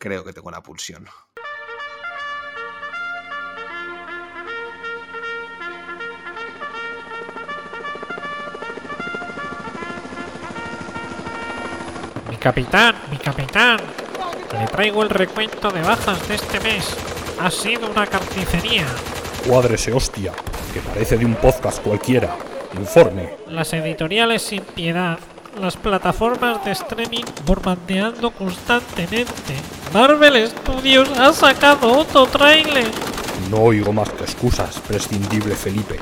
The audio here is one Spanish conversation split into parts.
Creo que tengo una pulsión. Mi capitán, mi capitán. Le traigo el recuento de bajas de este mes. Ha sido una carnicería. Cuádrese, hostia, que parece de un podcast cualquiera. Informe. Las editoriales sin piedad. Las plataformas de streaming bombardeando constantemente. Marvel Studios ha sacado otro tráiler. No oigo más que excusas, prescindible Felipe.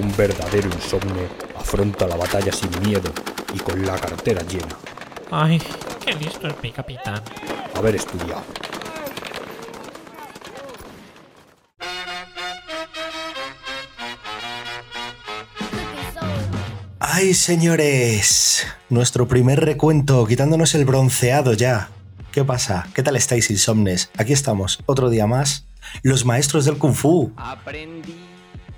Un verdadero insomne afronta la batalla sin miedo y con la cartera llena. Ay, qué listo es mi capitán. Haber estudiado. Ay, señores, nuestro primer recuento, quitándonos el bronceado ya. ¿Qué pasa? ¿Qué tal estáis, insomnes? Aquí estamos, otro día más, los maestros del Kung Fu. Aprendí.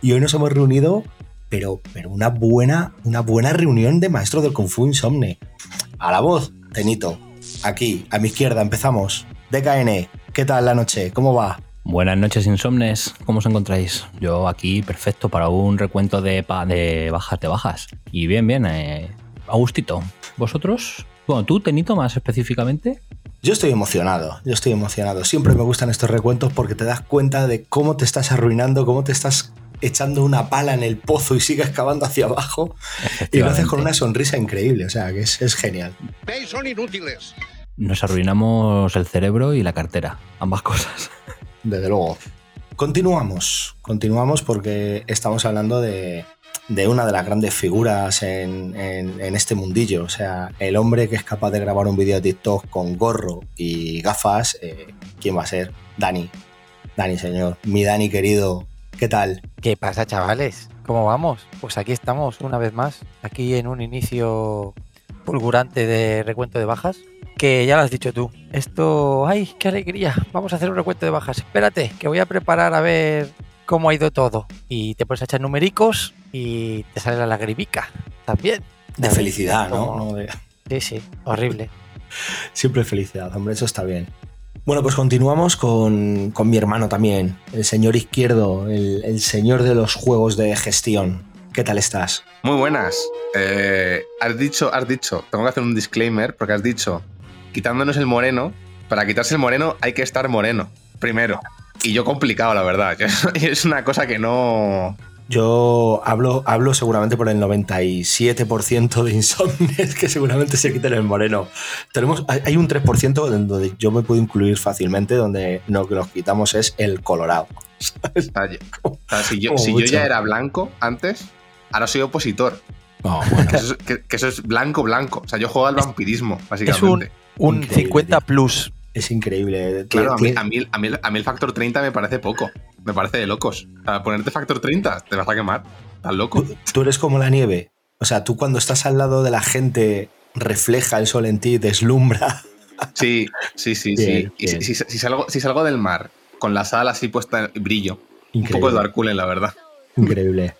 Y hoy nos hemos reunido, pero, pero una buena, una buena reunión de maestros del Kung Fu insomne. A la voz, Tenito. Aquí, a mi izquierda, empezamos. DKN, ¿qué tal la noche? ¿Cómo va? Buenas noches, insomnes. ¿Cómo os encontráis? Yo aquí perfecto para un recuento de, pa- de bajas de bajas. Y bien, bien, eh, a gustito. ¿Vosotros? Bueno, tú, Tenito, más específicamente. Yo estoy emocionado, yo estoy emocionado. Siempre me gustan estos recuentos porque te das cuenta de cómo te estás arruinando, cómo te estás echando una pala en el pozo y sigues cavando hacia abajo. Y lo haces con una sonrisa increíble, o sea, que es, es genial. son inútiles. Nos arruinamos el cerebro y la cartera. Ambas cosas. Desde luego. Continuamos, continuamos porque estamos hablando de, de una de las grandes figuras en, en- este mundillo. O sea, el hombre que es capaz de grabar un vídeo de TikTok con gorro y gafas, eh, ¿quién va a ser? Dani. Dani, señor. Mi Dani querido, ¿qué tal? ¿Qué pasa, chavales? ¿Cómo vamos? Pues aquí estamos una vez más, aquí en un inicio fulgurante de recuento de bajas, que ya lo has dicho tú. Esto, ¡ay, qué alegría! Vamos a hacer un recuento de bajas. Espérate, que voy a preparar a ver cómo ha ido todo. Y te pones a echar numericos y te sale la lagrimica también. De felicidad, ¿no? Como- No de- Sí, sí, horrible. Siempre felicidad, hombre, eso está bien. Bueno, pues continuamos con, con mi hermano también, el señor izquierdo, el, el señor de los juegos de gestión. ¿Qué tal estás? Muy buenas. Eh, has dicho, has dicho, tengo que hacer un disclaimer porque has dicho, quitándonos el moreno, para quitarse el moreno hay que estar moreno, primero. Y yo complicado, la verdad. Es una cosa que no... Yo hablo, hablo seguramente por el 97% de insomnes que seguramente se quiten el moreno. Tenemos, hay un 3% en donde yo me puedo incluir fácilmente, donde lo que nos quitamos es el colorado. o sea, si yo, si ya era blanco antes, ahora soy opositor. Bueno, Que eso, es, que- que eso es blanco, blanco. O sea, yo juego al vampirismo, básicamente. Un Increíble, 50 tío. plus. Es increíble. Claro, a mí, a, mí, a, mí, a mí el factor 30 me parece poco. Me parece de locos. O sea, ponerte factor 30, te vas a quemar. ¿Estás loco? Tú, tú eres como la nieve. O sea, tú cuando estás al lado de la gente refleja el sol en ti, deslumbra. Sí, sí, sí, sí. Bien, Y si, si- si salgo, si salgo del mar con la sal así puesta en brillo, un Increíble. poco de Dark Coolen, la verdad. Increíble.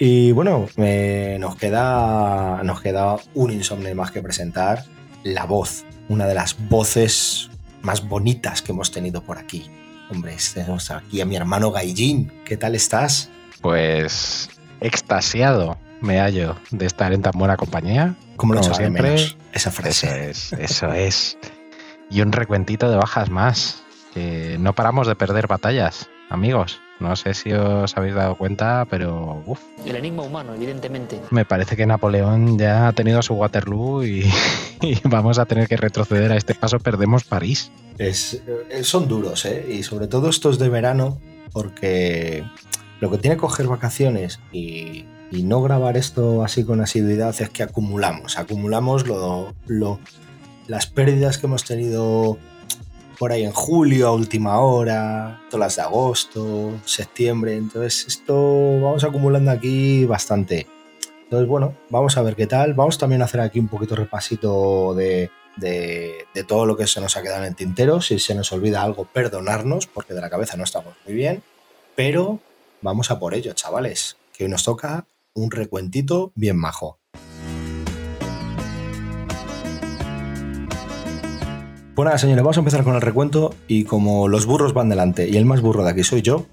Y bueno, eh, nos, queda, nos queda un insomne más que presentar. La voz, una de las voces más bonitas que hemos tenido por aquí. Hombre, tenemos aquí a mi hermano Gaijin. ¿Qué tal estás? Pues extasiado me hallo de estar en tan buena compañía. ¿Cómo lo Como echaba de siempre, menos esa Eso frase? es, eso es. Y un recuentito de bajas más. Que no paramos de perder batallas, amigos. No sé si os habéis dado cuenta, pero uf, El enigma humano, evidentemente. me parece que Napoleón ya ha tenido su Waterloo y, y vamos a tener que retroceder a este paso. Perdemos París. Es, eh, son duros, ¿eh? Y sobre todo estos de verano, porque lo que tiene coger vacaciones y, Y no grabar esto así con asiduidad es que acumulamos, acumulamos lo, lo- las pérdidas que hemos tenido por ahí en julio a última hora, todas las de agosto, septiembre. Entonces, esto vamos acumulando aquí bastante. Entonces, bueno, vamos a ver qué tal. Vamos también a hacer aquí un poquito repasito de, de- todo lo que se nos ha quedado en el tintero. Si se nos olvida algo, perdonarnos, porque de la cabeza no estamos muy bien. Pero vamos a por ello, chavales, que hoy nos toca un recuentito bien majo. Pues señores, vamos a empezar con el recuento y como los burros van delante y el más burro de aquí soy yo,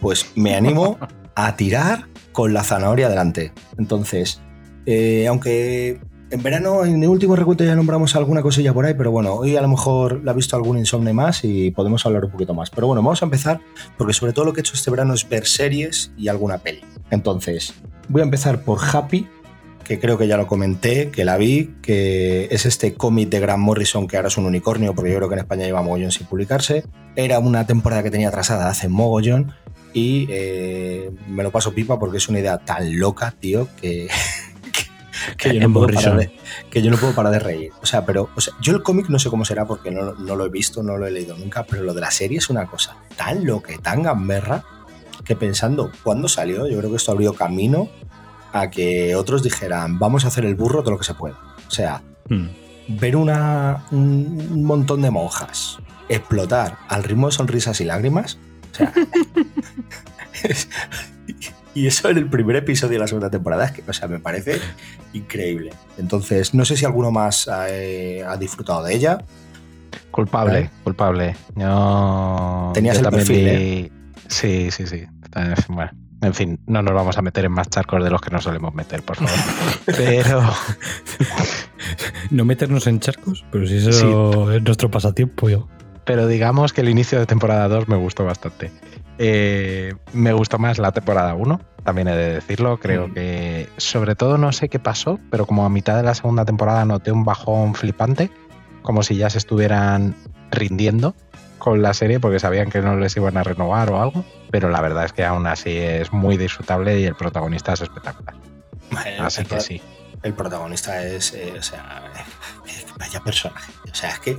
pues me animo a tirar con la zanahoria delante. Entonces, eh, aunque en verano, en el último recuento ya nombramos alguna cosilla por ahí, pero bueno, hoy a lo mejor la ha visto algún insomne más y podemos hablar un poquito más. Pero bueno, vamos a empezar porque sobre todo lo que he hecho este verano es ver series y alguna peli. Entonces, voy a empezar por Happy, que creo que ya lo comenté, que la vi, que es este cómic de Grant Morrison que ahora es un unicornio, porque yo creo que en España lleva mogollón sin publicarse. Era una temporada que tenía atrasada hace mogollón y eh, me lo paso pipa porque es una idea tan loca, tío, que, que, que yo no puedo parar de, que yo no puedo parar de reír. O sea, pero o sea, yo el cómic no sé cómo será porque no, no lo he visto, no lo he leído nunca, pero lo de la serie es una cosa tan loca tan gamberra que pensando cuándo salió, yo creo que esto abrió camino a que otros dijeran, vamos a hacer el burro todo lo que se pueda. O sea, Hmm. ver una, un montón de monjas explotar al ritmo de sonrisas y lágrimas. O sea, es- y eso en el primer episodio de la segunda temporada, es que, o sea, me parece increíble. Entonces, no sé si alguno más eh, ha disfrutado de ella. Culpable, culpable. Yo. Tenías yo el perfil, vi- ¿eh? Sí, sí, sí. Está- Bueno, en fin, no nos vamos a meter en más charcos de los que nos solemos meter, por favor. Pero. No meternos en charcos, pero si eso es nuestro pasatiempo, yo. Pero digamos que el inicio de temporada 2 me gustó bastante. Eh, me gustó más la temporada 1, también he de decirlo. Creo Mm. que, sobre todo, no sé qué pasó, pero como a mitad de la segunda temporada noté un bajón flipante, como si ya se estuvieran rindiendo con la serie porque sabían que no les iban a renovar o algo. Pero la verdad es que aún así es muy disfrutable y el protagonista es espectacular. Así que sí. El protagonista es, eh, o sea, eh, vaya personaje. O sea, es que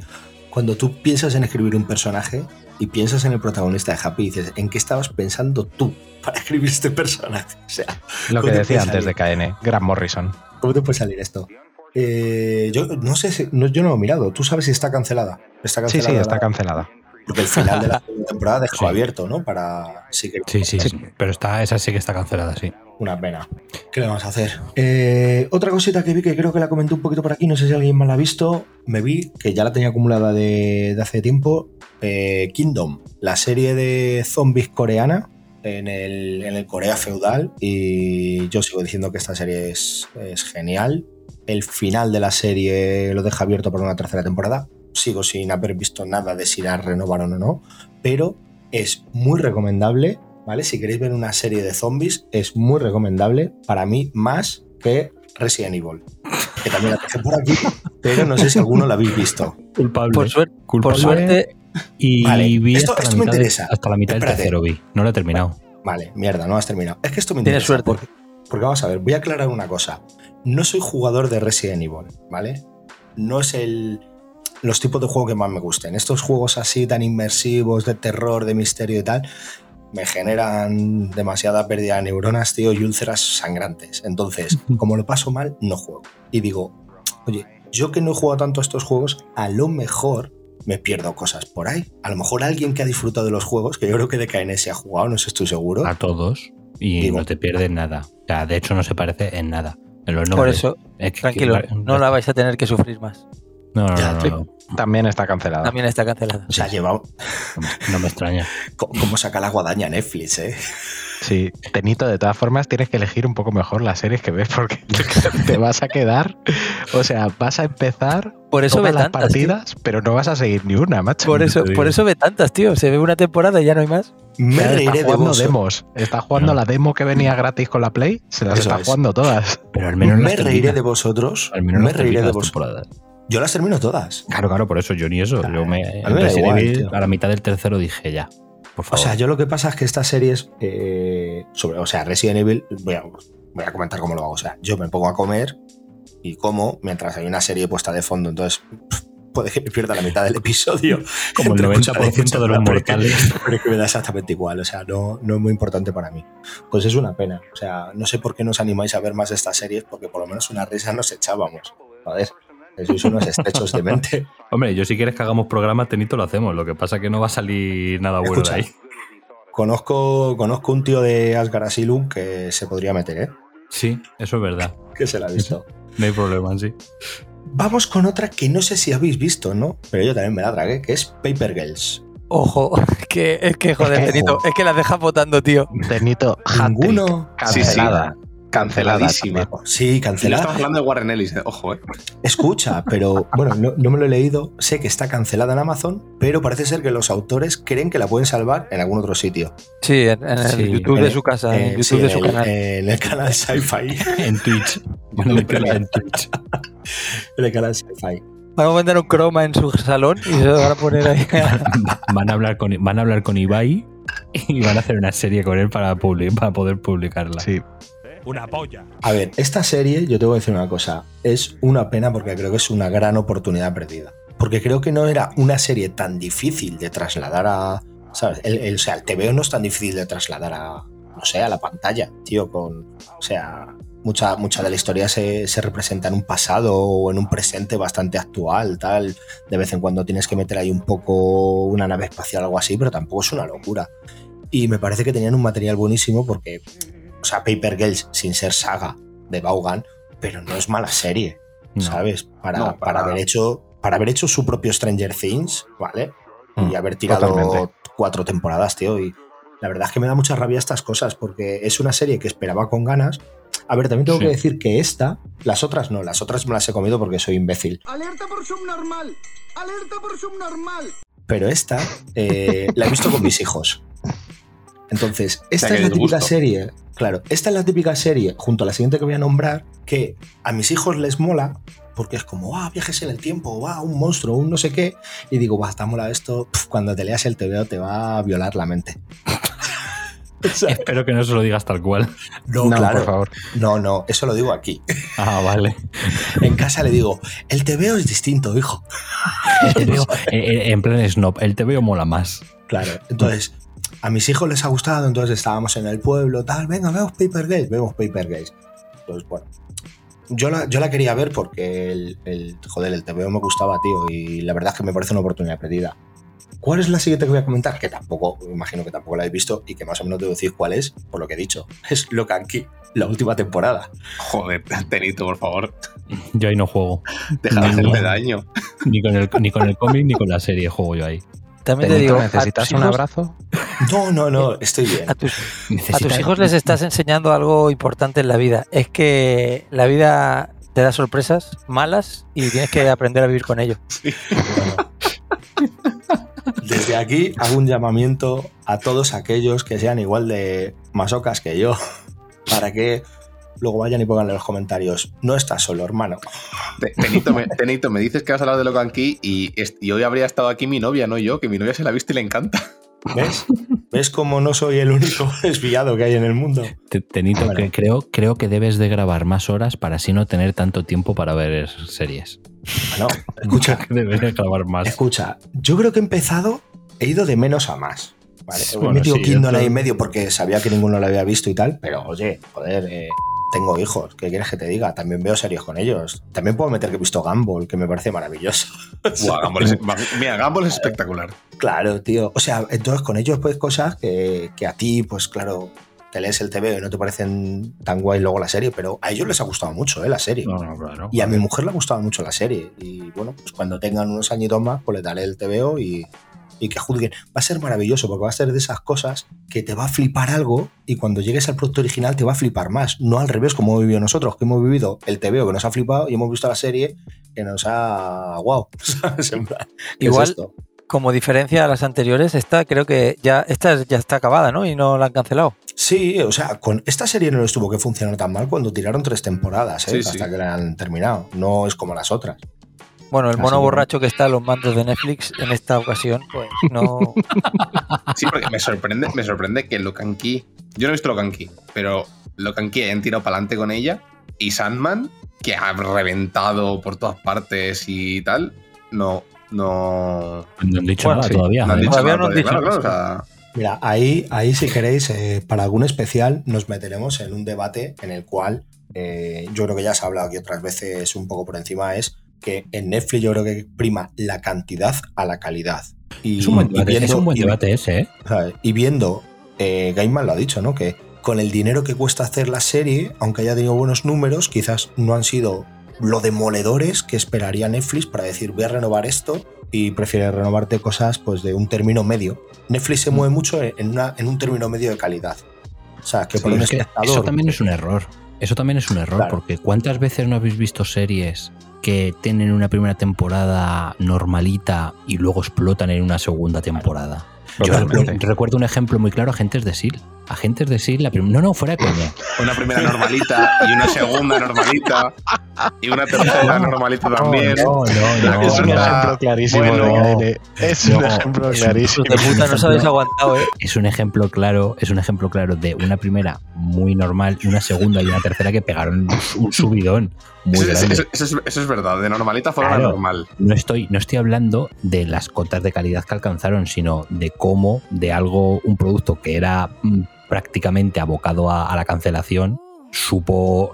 cuando tú piensas en escribir un personaje y piensas en el protagonista de Happy, dices, ¿en qué estabas pensando tú para escribir este personaje? O sea, Lo ¿cómo que decía antes de? KN, Grant Morrison. ¿Cómo te puede salir esto? Eh, yo no sé, si, no, yo no lo he mirado. ¿Tú sabes si está cancelada? Está Sí, cancelada. sí, está cancelada. Porque el final de la temporada dejó Sí. abierto, ¿no? Para sí que Sí, sí, pero está, esa sí que está cancelada, sí. Una pena. ¿Qué le vamos a hacer? Eh, otra cosita que vi que creo que la comenté un poquito por aquí, no sé si alguien más la ha visto. Me vi, que ya la tenía acumulada de, de hace tiempo, eh, Kingdom, la serie de zombies coreana en el, en el Corea feudal. Y yo sigo diciendo que esta serie es, es genial. El final de la serie lo deja abierto para una tercera temporada. Sigo sin haber visto nada de si la renovaron o no, pero es muy recomendable ¿vale? Si queréis ver una serie de zombies, es muy recomendable, para mí, más que Resident Evil. Que también la dejé por aquí, pero no sé si alguno la habéis visto. Culpable. Por, suer- Culpable. por suerte, Y Vale, vi esto- hasta, esto la me mitad de- interesa. hasta la mitad del Espérate. tercero vi. No lo he terminado. Vale, mierda, no has terminado. Es que esto me Tienes interesa. suerte. Porque, porque vamos a ver, voy a aclarar una cosa. No soy jugador de Resident Evil, ¿vale? No es el los tipos de juego que más me gusten. Estos juegos así tan inmersivos, de terror, de misterio y tal, me generan demasiada pérdida de neuronas, tío, y úlceras sangrantes. Entonces, como lo paso mal, no juego. Y digo, oye, yo que no he jugado tanto a estos juegos, a lo mejor me pierdo cosas por ahí. A lo mejor alguien que ha disfrutado de los juegos, que yo creo que de KN se ha jugado, no sé, estoy seguro. Ah, A todos. Y Digo- no te pierdes nada. O sea, de hecho no se parece en nada. En los por eso, Es que- tranquilo, que- no la vais a tener que sufrir más. No, no, Ya, no, sí. no, También está cancelada. También está cancelada. O sea, lleva no, me extraña. cómo saca la guadaña Netflix, ¿eh? Sí, Tenito, de todas formas tienes que elegir un poco mejor las series que ves porque te vas a quedar, o sea, vas a empezar Por eso todas ve las tantas. tío. partidas, pero no vas a seguir ni una, macho. Por eso, por eso ve tantas, tío. Se ve una temporada y ya no hay más. Me Ya reiré está de jugando vos. demos, está jugando No. la demo que venía gratis con la Play, se las Eso está es. jugando todas. Pero al menos Me reiré termina. de vosotros. Al menos me reiré de las vos. temporadas. Yo las termino todas. Claro, claro, por eso yo ni eso. Yo me, A me igual, Evil, a la mitad del tercero dije ya. Por O favor. sea, yo lo que pasa es que estas series, eh, sobre, o sea, Resident Evil, voy a, voy a comentar cómo lo hago. O sea, yo me pongo a comer y como mientras hay una serie puesta de fondo. Entonces, puede que me pierda la mitad del episodio. Como el entre escuchar y 90% de los mortales. Pero es que me da exactamente igual. O sea, no, no es muy importante para mí. Pues es una pena. O sea, no sé por qué nos animáis a ver más de estas series, porque por lo menos una risa nos echábamos. Joder, sois unos estrechos de mente. Hombre, yo si quieres que hagamos programa, Tenito, lo hacemos. Lo que pasa es que no va a salir nada bueno Escucha, de ahí. Conozco, conozco un tío de Asgard Asylum que se podría meter, ¿eh? Sí, eso es verdad. Que se la ha visto. No hay problema, sí. Vamos con otra que no sé si habéis visto, ¿no? Pero yo también me la tragué, que es Paper Girls. Ojo, que, es que joder, Ojo. Tenito, es que las dejas votando, tío. Tenito. Ninguno. Sí, sí. Canceladísima. Sí, Y no cancelada. estamos hablando de Warren Ellis, eh. ojo, eh. Escucha, pero bueno, no, no me lo he leído. Sé que está cancelada en Amazon, pero parece ser que los autores creen que la pueden salvar en algún otro sitio. Sí, en, en el Sí, YouTube En de su casa, en Eh, el YouTube sí, de en su el- canal. En el canal Sci-Fi. En Twitch. Van en Twitch. En el canal Sci-Fi. Vamos a vender un croma en su salón y se lo van a poner ahí. Van a hablar con, van a hablar con Ibai y van a hacer una serie con él para, publi- para poder publicarla. Sí. Una polla. A ver, esta serie, yo te voy a decir una cosa, es una pena porque creo que es una gran oportunidad perdida. Porque creo que no era una serie tan difícil de trasladar a. ¿Sabes? El, el- o sea, el TVO no es tan difícil de trasladar a. No sé, a la pantalla, tío, con. O sea, mucha, mucha de la historia se, se representa en un pasado o en un presente bastante actual, tal. De vez en cuando tienes que meter ahí un poco una nave espacial o algo así, pero tampoco es una locura. Y me parece que tenían un material buenísimo porque o sea, Paper Girls sin ser saga de Vaughan, pero no es mala serie, No. ¿sabes? Para, No, para, para haber hecho, para haber hecho su propio Stranger Things, ¿vale? y Mm, haber tirado totalmente. cuatro temporadas, tío. Y la verdad es que me da mucha rabia estas cosas, porque es una serie que esperaba con ganas. A ver, también tengo Sí. que decir que esta, las otras no, las otras me las he comido porque soy imbécil. Alerta por subnormal. Alerta por subnormal. Pero esta eh, la he visto con mis hijos. Entonces, esta sea, es la típica serie, claro, esta es la típica serie, junto a la siguiente que voy a nombrar, que a mis hijos les mola, porque es como, ah, viajes en el tiempo, ah, un monstruo, un no sé qué, y digo, va, está mola esto, cuando te leas el TVO te va a violar la mente. Espero que no se lo digas tal cual. no, No, claro, por favor. no, no, eso lo digo aquí. Ah, vale. En casa le digo, el TVO es distinto, hijo. El TVO, eh, eh, en plan snob, el TVO mola más. Claro, entonces a mis hijos les ha gustado, entonces estábamos en el pueblo, tal, venga, vemos Paper Gaze, vemos Paper Gaze. Entonces, bueno, yo la, yo la quería ver porque el, el, joder, el TVO me gustaba, tío, y la verdad es que me parece una oportunidad perdida. ¿Cuál es la siguiente que voy a comentar? Que tampoco, me imagino que tampoco la he visto y que más o menos debo decir cuál es, por lo que he dicho. Es Locan Key, la última temporada. Joder, Tenito, por favor. Yo ahí no juego. Deja de hacerme daño. Ni con el, ni con el cómic ni con la serie juego yo ahí. También te digo, ¿necesitas un hijos- abrazo? No, no, no, estoy bien. A tus, a Necesita- tus hijos les estás enseñando algo importante en la vida. Es que la vida te da sorpresas malas y tienes que aprender a vivir con ello. Desde aquí hago un llamamiento a todos aquellos que sean igual de masocas que yo, para que luego vayan y pongan en los comentarios, no estás solo, hermano. Te- Tenito me, Tenito, me dices que vas a hablar de Locan Key y, hoy habría estado aquí mi novia, no yo, que mi novia se la ha visto y le encanta. ¿Ves? ¿Ves cómo no soy el único desviado que hay en el mundo? Te- Tenito, Bueno. que creo, creo que debes de grabar más horas para así no tener tanto tiempo para ver series. No, escucha, Deberías grabar más. escucha, yo creo que he empezado, he ido de menos a más. Vale, Bueno, he metido sí, Kingdom esto- ahí en medio porque sabía que ninguno lo había visto y tal, pero oye, joder, eh, tengo hijos, ¿qué quieres que te diga? También veo series con ellos. También puedo meter que he visto Gumball, que me parece maravilloso. Buah, Gumball es, mira, Gumball es espectacular. Claro, tío. O sea, entonces con ellos pues cosas que, que a ti, pues claro, te lees el TV y no te parecen tan guay luego la serie, pero a ellos les ha gustado mucho, ¿eh? La serie. No, no, claro. Y a mi mujer le ha gustado mucho la serie. Y bueno, pues cuando tengan unos añitos más, pues le daré el TVO y, y que juzguen. Va a ser maravilloso porque va a ser de esas cosas que te va a flipar algo y cuando llegues al producto original te va a flipar más. No al revés como hemos vivido nosotros, que hemos vivido el TVO que nos ha flipado y hemos visto la serie que nos ha... ¡Wow! ¿Sabes? En plan, ¿qué es Igual- esto? Como diferencia a las anteriores, esta creo que ya esta ya está acabada, ¿no? Y no la han cancelado. Sí, o sea, con esta serie no les tuvo que funcionar tan mal cuando tiraron tres temporadas, ¿eh? Sí, hasta sí. que la han terminado. No es como las otras. Bueno, el Así mono borracho que está en los mandos de Netflix en esta ocasión, pues no. Sí, porque me sorprende, me sorprende que Locan Key. Yo no he visto Locan Key, pero Locan Key hayan tirado para adelante con ella y Sandman, que ha reventado por todas partes y tal, no. No, No han dicho Bueno, nada sí. todavía. no han dicho Todavía nada no han todavía, dicho claro, nada. claro, o sea, Mira, ahí, ahí si queréis, eh, para algún especial nos meteremos en un debate en el cual eh, yo creo que ya se ha hablado aquí otras veces un poco por encima, es que en Netflix yo creo que prima la cantidad a la calidad. Y, Es un buen debate, es viendo- un buen y- debate ese, ¿eh? ¿sabes? Y viendo, eh, Gaiman lo ha dicho, ¿no? Que con el dinero que cuesta hacer la serie, aunque haya tenido buenos números, quizás no han sido lo demoledores que esperaría Netflix para decir voy a renovar esto y prefiere renovarte cosas pues de un término medio. Netflix se mueve mucho en, una, en un término medio de calidad. O sea, que por un es espectador... eso también es un error. Eso también es un error, Claro. porque ¿cuántas veces no habéis visto series que tienen una primera temporada normalita y luego explotan en una segunda temporada? Yo recuerdo un ejemplo muy claro, Agentes de SEAL. Agentes de SEAL, la prim- no, no, fuera de coña. una primera normalita y una segunda normalita y una tercera normalita también. No, no, no, es un ejemplo clarísimo Bueno, de KN. Es un ejemplo clarísimo. De puta, no os habéis aguantado, ¿eh? Es un ejemplo claro, es un ejemplo claro de una primera muy normal y una segunda y una tercera que pegaron un subidón muy Eso, eso- grande. eso- eso es, eso es verdad, de normalita fuera Claro. normal. No estoy, no estoy hablando de las cotas de calidad que alcanzaron, sino de cómo de algo, un producto que era mm, prácticamente abocado a, a la cancelación, supo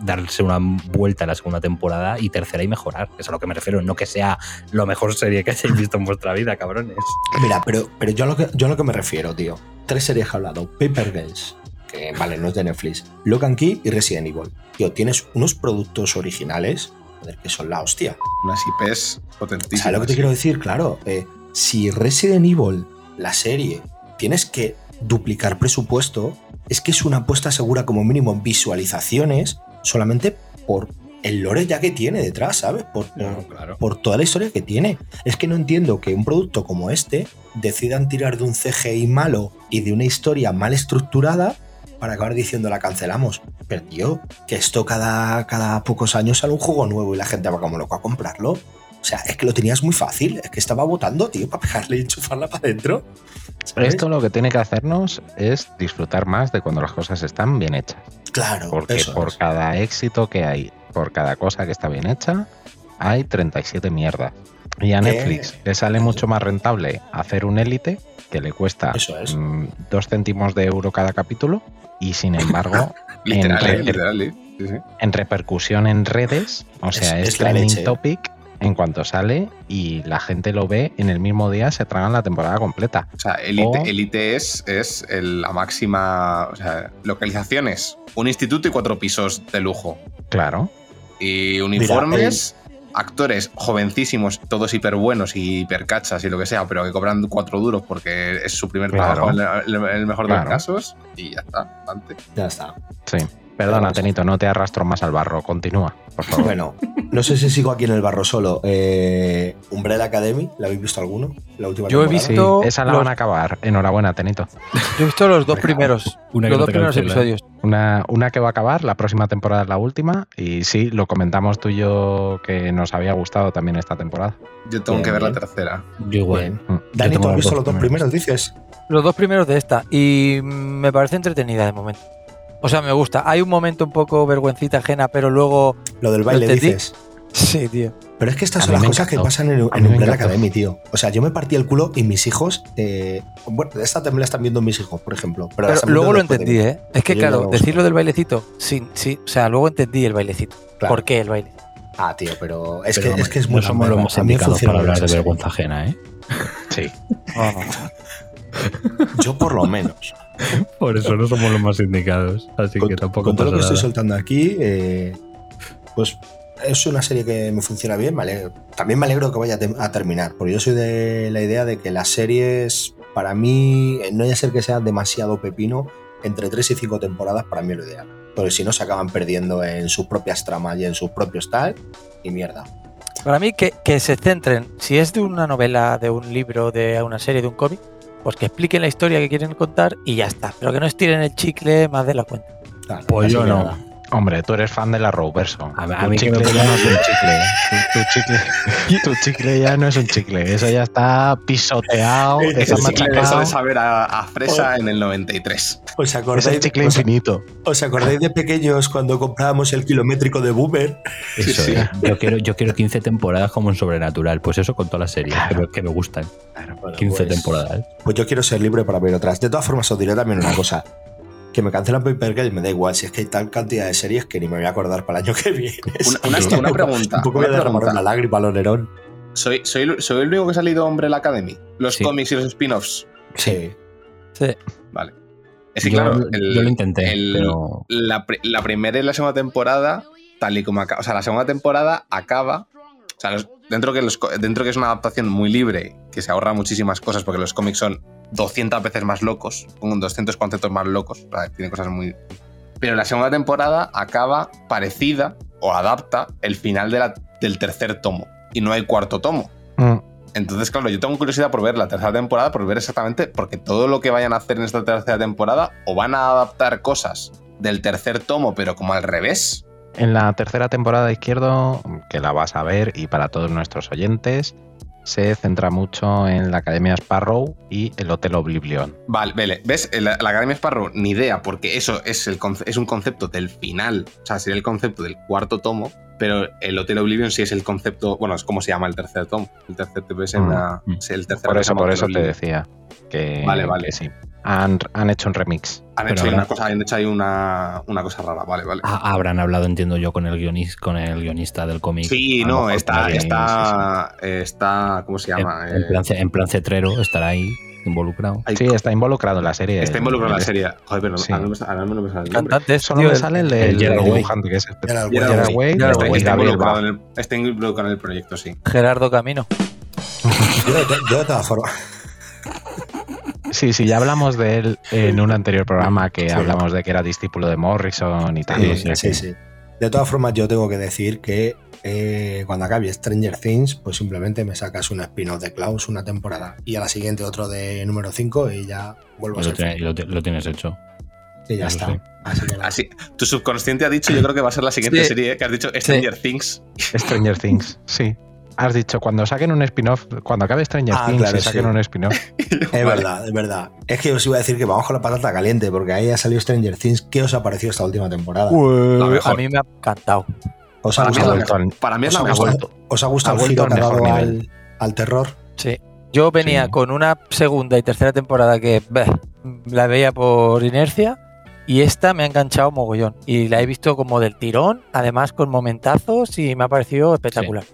darse una vuelta a la segunda temporada y tercera y mejorar. Es a lo que me refiero, no que sea lo mejor serie que hayáis visto en vuestra vida, cabrones. Mira, pero, pero yo, a lo que, yo a lo que me refiero, tío. Tres series que he hablado. Paper Girls, que vale, no es de Netflix. Locan Key y Resident Evil. Tío, tienes unos productos originales, joder, que son la hostia. Unas IPs potentísimas. ¿Sabes lo que te quiero decir? Claro, eh, si Resident Evil, la serie, tienes que duplicar presupuesto, es que es una apuesta segura como mínimo en visualizaciones solamente por el lore ya que tiene detrás, ¿sabes? Por, por- Claro, claro. por toda la historia que tiene. Es que no entiendo que un producto como este decidan tirar de un CGI malo y de una historia mal estructurada para acabar diciendo la cancelamos. Pero tío, que esto cada, cada pocos años sale un juego nuevo y la gente va como loco a comprarlo. O sea, es que lo tenías muy fácil, es que estaba votando, tío, para pegarle y enchufarla para adentro. Esto lo que tiene que hacernos es disfrutar más de cuando las cosas están bien hechas. claro, Porque eso por es. cada éxito que hay, por cada cosa que está bien hecha, hay 37 mierdas. Y a Eh, Netflix le sale mucho más rentable hacer un élite que le cuesta Eso es. mm, dos céntimos de euro cada capítulo y sin embargo Literal, en, eh, literal, eh. Sí, sí. en repercusión en redes, o sea, Es- es, trending leche. topic en cuanto sale y la gente lo ve en el mismo día se tragan la temporada completa. O sea, Elite, O- Elite es, es el- la máxima. O sea, localizaciones. Un instituto y cuatro pisos de lujo. Claro. Y uniformes, actores jovencísimos, todos hiper buenos y hiper cachas y lo que sea, pero que cobran cuatro duros porque es su primer Claro. trabajo en el, el mejor de Claro. los casos. Y ya está, antes. Ya está. Sí. Perdona. Tenito, no te arrastro más al barro. Continúa, por favor. Bueno, no sé si sigo aquí en el barro solo. Eh, Umbrella Academy, ¿la habéis visto alguno? La última Yo he temporada. Sí, visto esa la los- van a acabar. Enhorabuena, Tenito. Yo he visto los dos primeros. Una los dos primeros cancela. episodios. Una, una que va a acabar, la próxima temporada es la última. Y sí, lo comentamos tú y yo que nos había gustado también esta temporada. Yo tengo Bien, que ver bien. la tercera. Yo igual. Bien. Mm. Dani, tengo ¿tú has visto los dos primeros, dices? Los dos primeros de esta. Y me parece entretenida de momento. O sea, me gusta. Hay un momento un poco vergüencita ajena, pero luego. Lo del baile, entendí? dices. Sí, tío. Pero es que estas A son las cosas que pasan en, en Umbrella encantó. Academy, tío. O sea, yo me partí el culo y mis hijos. eh, bueno, esta también la están viendo mis hijos, por ejemplo. Pero, luego lo entendí. ¿eh? Es que, claro, lo decirlo del bailecito. Sí, sí. O sea, luego entendí el bailecito. Claro. ¿Por qué el baile? Ah, tío, pero es, Pero que, es que es muy no somos los gamberra. más indicados para hablar de vergüenza ajena, ¿eh? Sí. No, no. Yo por lo menos. Por eso no somos los más indicados. Así con, que tampoco con todo lo que estoy soltando aquí, eh, pues es una serie que me funciona bien. me alegro. También me alegro que vaya a te- a terminar, porque yo soy de la idea de que las series, para mí, eh, no hay que ser que sea demasiado pepino, entre 3 y 5 temporadas para mí es lo ideal. Porque si no se acaban perdiendo en sus propias tramas y en sus propios tal, y mierda. Para mí, que, que se centren. Si es de una novela, de un libro, de una serie, de un cómic, pues que expliquen la historia que quieren contar y ya está. Pero que no estiren el chicle más de la cuenta. Claro, Pues yo no. nada. Hombre, tú eres fan de la Roverso. A, a Tu mí que me chicle ya pongan no es un chicle. Tu, tu chicle. tu chicle ya no es un chicle. Eso ya está pisoteado, Ese está chicle dejó machacado. de saber a, a fresa en el 93. ¿Os Es acordáis, el chicle infinito. ¿Os acordáis de pequeños cuando comprábamos el kilométrico de Boomer? Eso Sí. es. Yo quiero, yo quiero 15 temporadas como en Sobrenatural. Pues eso con todas las series que, me, que me gustan. Bueno, 15 pues- temporadas. Pues yo quiero ser libre para ver otras. De todas formas, os diré también una cosa. Que me cancelan Paper Girl me da igual. Si es que hay tal cantidad de series que ni me voy a acordar para el año que viene. Una- una- una pregunta, Un poco voy a derramar una lágrima, Lonerón. ¿Soy, soy, el- ¿Soy el único que ha salido Umbrella Academy? Los Sí. cómics y los spin-offs. Sí. Sí. Vale. Es que yo, claro, el- yo lo intenté, el- pero la, pri- la primera y la segunda temporada, tal y como acaba. O sea, la segunda temporada acaba. O sea, los- dentro, que los dentro que es una adaptación muy libre, que se ahorra muchísimas cosas, porque los cómics son 200 veces más locos, con 200 conceptos más locos, tiene cosas muy. Pero la segunda temporada acaba parecida o adapta el final de la- del tercer tomo. Y no hay cuarto tomo. Mm. Entonces, claro, yo tengo curiosidad por ver la tercera temporada, por ver exactamente, porque todo lo que vayan a hacer en esta tercera temporada, o van a adaptar cosas del tercer tomo, pero como al revés. En la tercera temporada de Izquierdo, que la vas a ver y para todos nuestros oyentes, se centra mucho en la Academia Sparrow y el Hotel Oblivion. Vale, vele, ¿ves? La, la Academia Sparrow, ni idea, porque eso es, el conce- es un concepto del final, o sea, sería el concepto del cuarto tomo, pero el Hotel Oblivion sí es el concepto, bueno, es como se llama el tercer tomo. El tercer tomo es en Mm, la- el tercer Por eso, por eso te decía que, Vale, vale. que sí. Han, han hecho un remix. Han hecho, ahí ahora- una cosa, han hecho ahí una, una cosa rara, vale, vale. ah, habrán hablado, entiendo yo, con el guionista, con el guionista del cómic. Sí, no, está, el- está, está, ¿cómo se En, llama? en Eh, plan, en plan cetrero estará ahí involucrado. Sí, está involucrado en la serie. está involucrado en la serie. Joder, pero Sí. ahora no me, ahora no me sale el nombre. Cantante, Solo tío, me el- sale el, el Gerard Way. dibujante, que es Gerard Way. Está, involucrado en el, está involucrado en el proyecto, sí. Gerardo Camino. Yo, de yo de todas formas. Sí, sí, ya hablamos de él en un anterior programa que Sí. hablamos de que era discípulo de Morrison y tal. Sí, o sea sí, que- sí. De todas formas, yo tengo que decir que eh, cuando acabe Stranger Things, pues simplemente me sacas un spin-off de Klaus una temporada y a la siguiente otro de número 5 y ya vuelvo Y a lo, ser tiene- lo ti- lo tienes hecho. Y ya eso está. sí. Así que. Así, tu subconsciente ha dicho, yo creo que va a ser la siguiente Sí. serie que has dicho, Stranger Things. Stranger Things, sí. Has dicho, cuando saquen un spin-off, cuando acabe Stranger Ah, Things claro, y saquen sí. un spin-off, Es Vale. verdad, es verdad. Es que os iba a decir que vamos con la patata caliente, porque ahí ha salido Stranger Things. ¿Qué os ha parecido esta última temporada? A mí me ha encantado. ¿Os ha Para gustado, la vuelto al- Para mí es os la ha mejor. gustado- os ha gustado Ha el giro al que ha mejor dado al, nivel. al terror? Sí. Yo venía Sí. con una segunda y tercera temporada que la veía por inercia y esta me ha enganchado mogollón. Y la he visto como del tirón, además con momentazos y me ha parecido espectacular.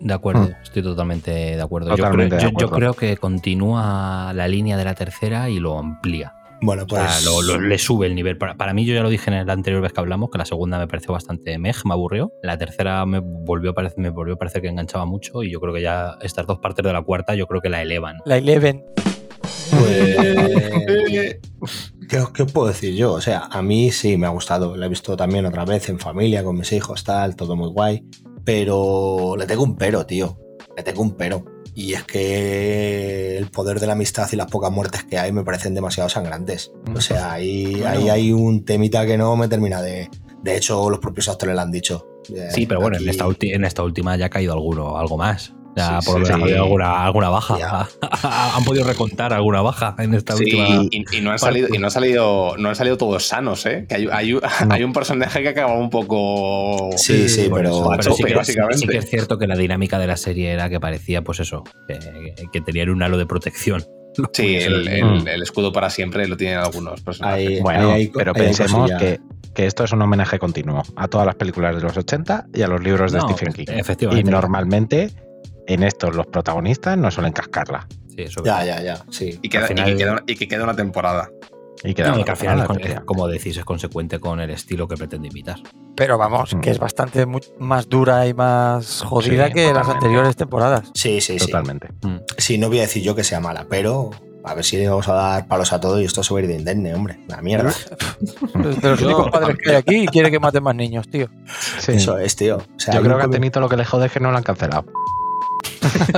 De acuerdo, Hmm. estoy totalmente de acuerdo. Totalmente yo, de creo, yo- yo acuerdo. creo que continúa la línea de la tercera y lo amplía. Bueno, O pues. sea, lo- lo- le sube el nivel. Para, para mí, yo ya lo dije en la anterior vez que hablamos, que la segunda me pareció bastante mej, me aburrió. La tercera me volvió a parecer, me volvió a parecer que enganchaba mucho y yo creo que ya estas dos partes de la cuarta yo creo que la elevan. La Eleven. pues, ¿qué, qué os puedo decir yo? O sea, a mí sí me ha gustado. La he visto también otra vez en familia, con mis hijos, tal, todo muy guay. Pero le tengo un pero, tío. Le tengo un pero. Y es que el poder de la amistad y las pocas muertes que hay me parecen demasiado sangrantes. O sea, ahí, Bueno. ahí hay un temita que no me termina de. De hecho, los propios actores lo han dicho. Sí, pero bueno, en esta, en esta última ya ha caído alguno, algo más. Ya Sí, por lo menos ha sí. alguna, alguna baja. Han podido recontar alguna baja en esta Sí, última. y, y no han salido, y no han salido, no han salido todos sanos, ¿eh? Que hay, hay, hay un personaje que acaba un poco. Sí, sí, pero. eso, a pero sí, tope, que, básicamente. sí que es cierto que la dinámica de la serie era que parecía, pues eso, que, que tenían un halo de protección. Sí, el, el- Mm. el escudo para siempre lo tienen algunos personajes. Ahí- Bueno, hay- pero pensemos que, que esto es un homenaje continuo a todas las películas de los 80 y a los libros de No, Stephen pues, King. efectivamente. Y normalmente en estos los protagonistas no suelen cascarla. Sí, eso Ya, ya, ya. Sí. Y, queda- final- y que queda, y que queda una temporada. Y queda No, y una que al final, es como decís, es consecuente con el estilo que pretende imitar. Pero vamos, Mm. que es bastante más dura y más jodida Sí, que las totalmente. anteriores temporadas. Sí, sí, sí. Totalmente. Sí, no voy a decir yo que sea mala, pero a ver si le vamos a dar palos a todo y esto se va a ir de indemne, hombre. La mierda. De los únicos padres que hay aquí y quiere que maten más niños, tío. Sí. Eso es, tío. O sea, Yo creo que a Tenito lo que le jode es que no lo han cancelado.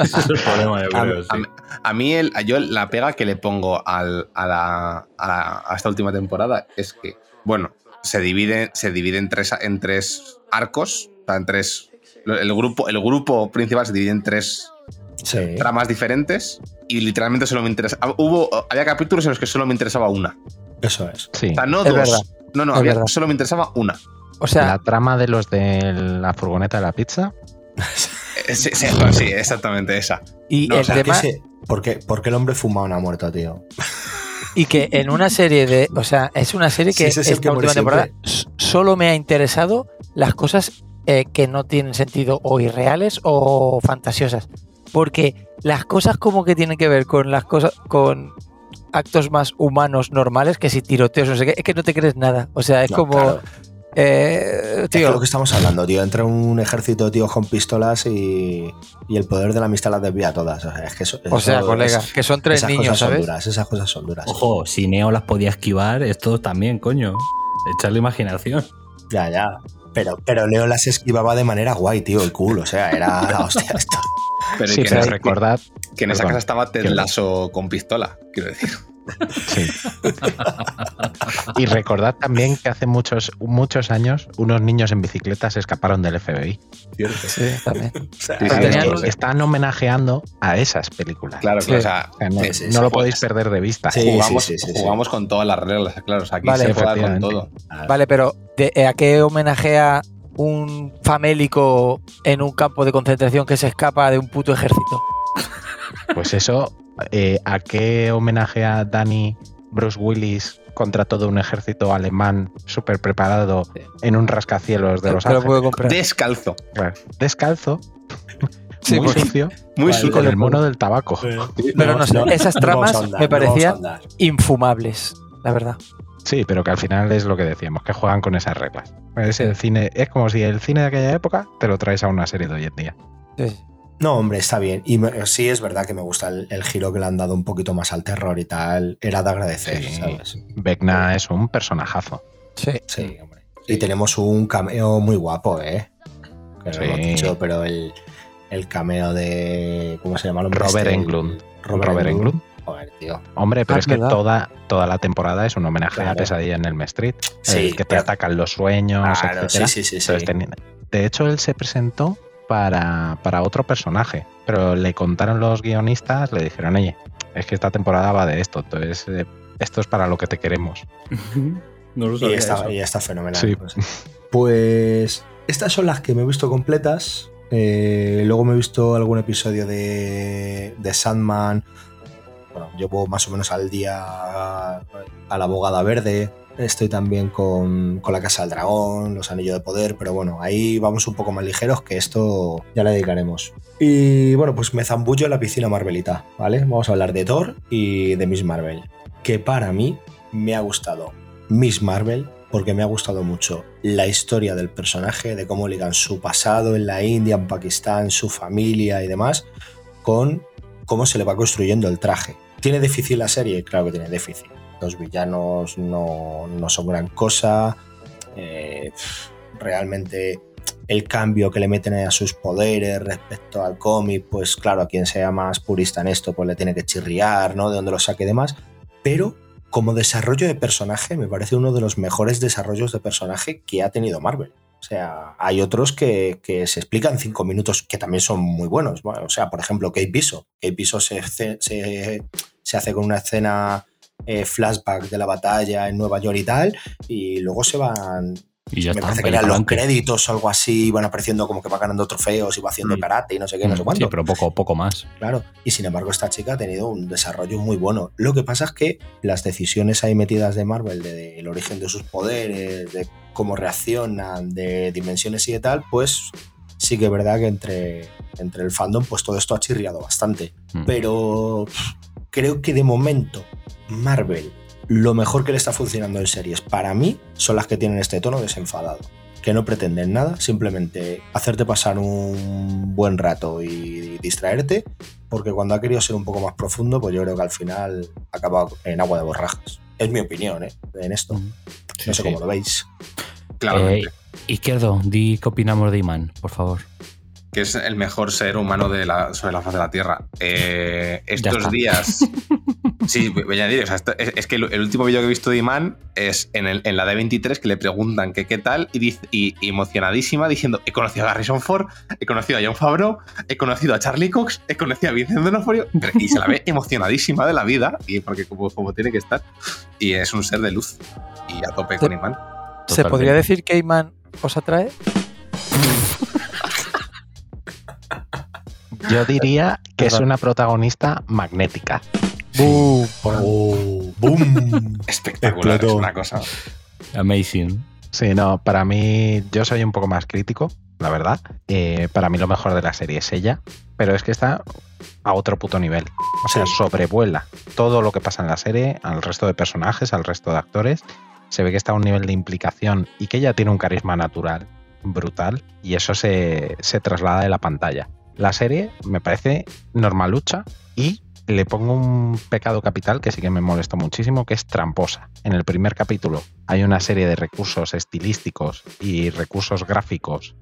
Ese es el problema, yo creo, A, mí- a mí el, yo la pega que le pongo al- a, la, a la- a esta última temporada es que, bueno, se divide, se divide en, tres, en tres arcos, o sea, en tres. El grupo, el grupo principal se divide en tres Sí. tramas diferentes y literalmente solo me interesa. ah, Hubo, había capítulos en los que solo me interesaba una. Eso es. Sí. O sea, no Es dos. verdad. No, no, había- solo me interesaba una. O sea, la trama de los de la furgoneta de la pizza. Eh, Sí, sí, sí, exactamente esa. y no, o el sea, ¿Qué tema, se- ¿Por qué, por qué el hombre fumado no ha muerto, tío? y que en una serie de, o sea, es una serie que es que última temporada solo me ha interesado las cosas eh, que no tienen sentido o irreales o fantasiosas, porque las cosas como que tienen que ver con las cosas con actos más humanos normales que si tiroteos no sé qué, es que no te crees nada, o sea, es No, como claro. Eh, Es tío, lo que estamos hablando, tío. Entra un ejército de tíos con pistolas y, y el poder de la amistad las desvía todas. O sea, es que eso, o sea, eso- colega, es- que son tres esas niños, cosas son ¿sabes? duras, esas cosas son duras. Ojo, si Neo las podía esquivar, estos también, coño. Echarle imaginación. Ya, ya. Pero, pero Leo las esquivaba de manera guay, tío, el culo. O sea, era la hostia esto. Pero Sí, que, pero recordad. que en esa casa estaba Ted Lasso con pistola, quiero decir. Sí. y recordad también que hace muchos, muchos años unos niños en bicicleta se escaparon del FBI. Sí, también. O sea, Sí, que están homenajeando a esas películas. Claro, claro, o sea, O sea, no Sí, sí, no sí, lo podéis perder de vista. Sí, jugamos, sí, sí, sí. jugamos con todas las reglas, claro. O sea, aquí Vale. se juega con todo. Vale, pero ¿de- eh, ¿a qué homenajea un famélico en un campo de concentración que se escapa de un puto ejército? Pues eso, eh, ¿a qué homenaje a Danny Bruce Willis contra todo un ejército alemán súper preparado en un rascacielos de Los lo Ángeles? Descalzo. Claro, Descalzo, Sí, muy sucio, Muy sucio. con el mono del tabaco. Pero no sé, esas no tramas me no parecían infumables, la verdad. Sí, pero que al final es lo que decíamos, que juegan con esas reglas. Es el cine, es como si el cine de aquella época te lo traes a una serie de hoy en día. Sí. No, hombre, está bien. Y me- sí es verdad que me gusta el, el giro que le han dado un poquito más al terror y tal. Era de agradecer, Sí. ¿sabes? Vecna es un personajazo. Sí. Sí, hombre. Y tenemos un cameo muy guapo, ¿eh? Que no lo dicho, pero el, el cameo de. ¿Cómo se llama el hombre Robert este? Englund. Robert, Robert Englund. Englund. Joder, tío. Hombre, pero Ah, es que ¿verdad? toda, toda la temporada es un homenaje Claro. a Pesadilla en el Street. Sí, el que te pero- atacan los sueños, Claro, etcétera. sí, sí, sí, sí. Entonces, teni- De hecho, él se presentó para, para otro personaje, pero le contaron los guionistas, le dijeron, oye, es que esta temporada va de esto, entonces eh, esto es para lo que te queremos. No lo Y está fenomenal. Sí. Pues, Pues, estas son las que me he visto completas. Eh, luego me he visto algún episodio de, de Sandman. Bueno, llevo más o menos al día a, la abogada verde. Estoy también con, con la Casa del Dragón, los Anillos de Poder, pero bueno, ahí vamos un poco más ligeros que esto ya le dedicaremos. Y bueno, pues me zambullo en la piscina Marvelita, ¿vale? Vamos a hablar de Thor y de Miss Marvel, que para mí me ha gustado Miss Marvel porque me ha gustado mucho la historia del personaje, de cómo ligan su pasado en la India, en Pakistán, su familia y demás, con cómo se le va construyendo el traje. ¿Tiene déficit la serie? Claro que tiene déficit. Los villanos no, no son gran cosa. eh, realmente el cambio que le meten a sus poderes respecto al cómic, pues claro, a quien sea más purista en esto, pues le tiene que chirriar, ¿no? De dónde lo saque y demás. Pero como desarrollo de personaje, me parece uno de los mejores desarrollos de personaje que ha tenido Marvel. O sea, hay otros que, que se explican cinco minutos que también son muy buenos. Bueno, o sea, por ejemplo, Kate Bishop. Kate Bishop se, se, se- hace con una escena eh, flashback de la batalla en Nueva York y tal, y luego se van. Y ya me está. parece que eran los créditos o algo así, van apareciendo como que va ganando trofeos y va haciendo Mm. karate y no sé qué, no sé Mm, cuánto. Sí, pero poco, poco más. Claro, y sin embargo esta chica ha tenido un desarrollo muy bueno. Lo que pasa es que las decisiones ahí metidas de Marvel, de- del origen de sus poderes, de cómo reaccionan, de dimensiones y de tal, pues sí que es verdad que entre, entre el fandom pues todo esto ha chirriado bastante. Mm. Pero pff, creo que de momento Marvel, lo mejor que le está funcionando en series para mí son las que tienen este tono desenfadado que no pretenden nada, simplemente hacerte pasar un buen rato y distraerte, porque cuando ha querido ser un poco más profundo, pues yo creo que al final ha acabado en agua de borrajas. Es mi opinión, ¿eh? En esto. Mm. no sé sí. cómo lo veis. Claramente. Eh, izquierdo, di qué opinamos de Iman, por favor. Que es el mejor ser humano de la, sobre la faz de la Tierra. Eh, estos días, Sí, voy a decir, o sea, esto- es, es que el, el último vídeo que he visto de Iman es en, el- en la D23 que le preguntan que qué tal y, dice, y, y emocionadísima diciendo: He conocido a Harrison Ford, he conocido a John Favreau, he conocido a Charlie Cox, he conocido a Vincent D'Onofrio y se la ve emocionadísima de la vida, y porque como, como tiene que estar, y es un ser de luz. Y a tope con Iman. ¿Se podría decir que Iman os atrae? Yo diría que es una protagonista magnética. ¡Bum! Oh, ¡Boom! Espectacular, es una cosa. Amazing. Sí, no, para mí yo soy un poco más crítico, la verdad. Eh, para mí lo mejor de la serie es ella, pero es que está a otro puto nivel. O sea, Sí. sobrevuela todo lo que pasa en la serie al resto de personajes, al resto de actores. Se ve que está a un nivel de implicación y que ella tiene un carisma natural brutal y eso se, se traslada de la pantalla. La serie me parece normalucha y le pongo un pecado capital que sí que me molestó muchísimo, que es tramposa. En el primer capítulo hay una serie de recursos estilísticos y recursos gráficos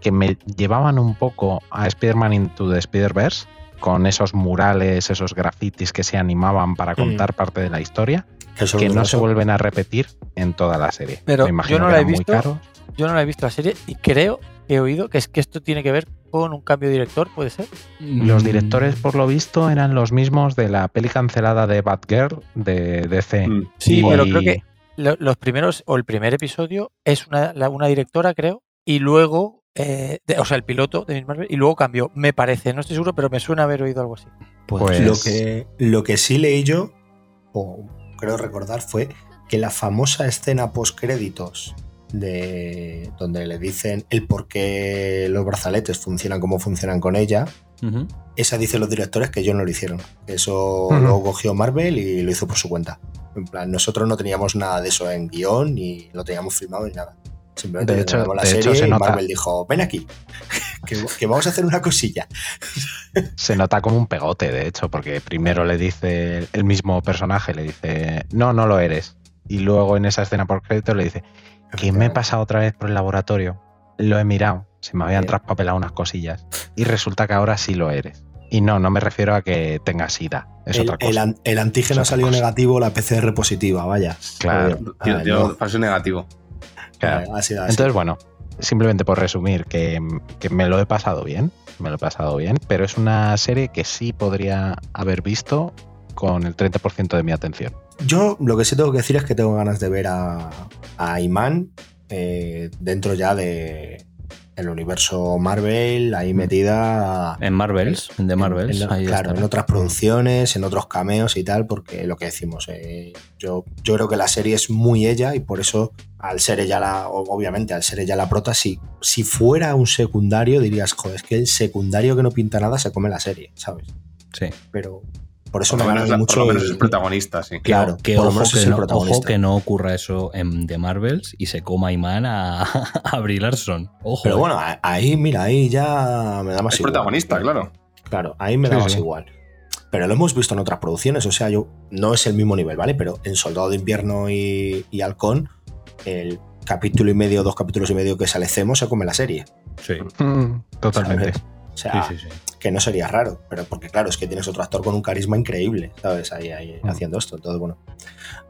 que me llevaban un poco a Spider-Man Into the Spider-Verse, con esos murales, esos grafitis que se animaban para contar parte de la historia, Que eso que es no se vuelven a repetir en toda la serie. Pero me imagino yo no que la he eran muy visto. caros. Yo no la he visto la serie y creo que he oído que es que esto tiene que ver con un cambio de director, ¿puede ser? Los Mm, directores, por lo visto, eran los mismos de la peli cancelada de Batgirl de DC. Mm. Sí, Y- pero creo que lo- los primeros, o el primer episodio, es una, directora, creo, y luego, eh, de- o sea, el piloto de Miss Marvel, y luego cambió, me parece, no estoy seguro, pero me suena haber oído algo así. Pues, Lo que, lo que sí leí yo, o creo recordar, fue que la famosa escena post-créditos de donde le dicen el por qué los brazaletes funcionan como funcionan con ella, esa dicen los directores que ellos no lo hicieron. Eso lo cogió Marvel y lo hizo por su cuenta. En plan, nosotros no teníamos nada de eso en guion, ni lo teníamos filmado, ni nada. Simplemente De hecho- la de hecho, serie se y nota. Marvel dijo, ven aquí, que, que vamos a hacer una cosilla. se nota como un pegote, de hecho, porque primero le dice el mismo personaje, le dice, no, no lo eres. Y luego en esa escena por crédito le dice, que me he pasado otra vez por el laboratorio, lo he mirado, se me habían Bien. traspapelado unas cosillas. Y resulta que ahora sí lo eres. Y no, no me refiero a que tengas SIDA, es el, otra cosa. el an- el antígeno salió cosa. negativo, la PCR positiva, vaya. Claro. Yo no. falso negativo. Claro. Ha así. Entonces, bueno, simplemente por resumir, que, que me lo he pasado bien, me lo he pasado bien, pero es una serie que sí podría haber visto con el 30% de mi atención. Yo lo que sí tengo que decir es que tengo ganas de ver a, a Iman eh, dentro ya de el universo Marvel, ahí metida En Marvels, en The Marvels. en- ahí claro, estará. en otras producciones, en otros cameos y tal, porque lo que decimos, eh, yo, yo creo que la serie es muy ella y por eso, al ser ella la, obviamente, al ser ella la prota, si, si fuera un secundario, dirías, joder, es que el secundario que no pinta nada se come la serie, ¿sabes? Sí. Pero por eso Por me menos, mucho. por lo menos es el protagonista, sí. Claro, que, por lo ojo, menos que es el no, protagonista. ojo que no ocurra eso en The Marvels y se coma Iman a, a Brie Larson. Ojo. Pero eh. bueno, ahí, mira, ahí ya me da más Es igual. protagonista, claro. Claro, ahí me da Sí, más sí. igual. Pero lo hemos visto en otras producciones, o sea, yo no es el mismo nivel, ¿vale? Pero en Soldado de Invierno y, y Halcón, el capítulo y medio, dos capítulos y medio que sale Zemo se come la serie. Sí, Totalmente. ¿sabes? O sea, sí, sí, sí. Que no sería raro, pero porque claro, es que tienes otro actor con un carisma increíble, ¿sabes? Ahí, ahí Mm. haciendo esto. Entonces, bueno,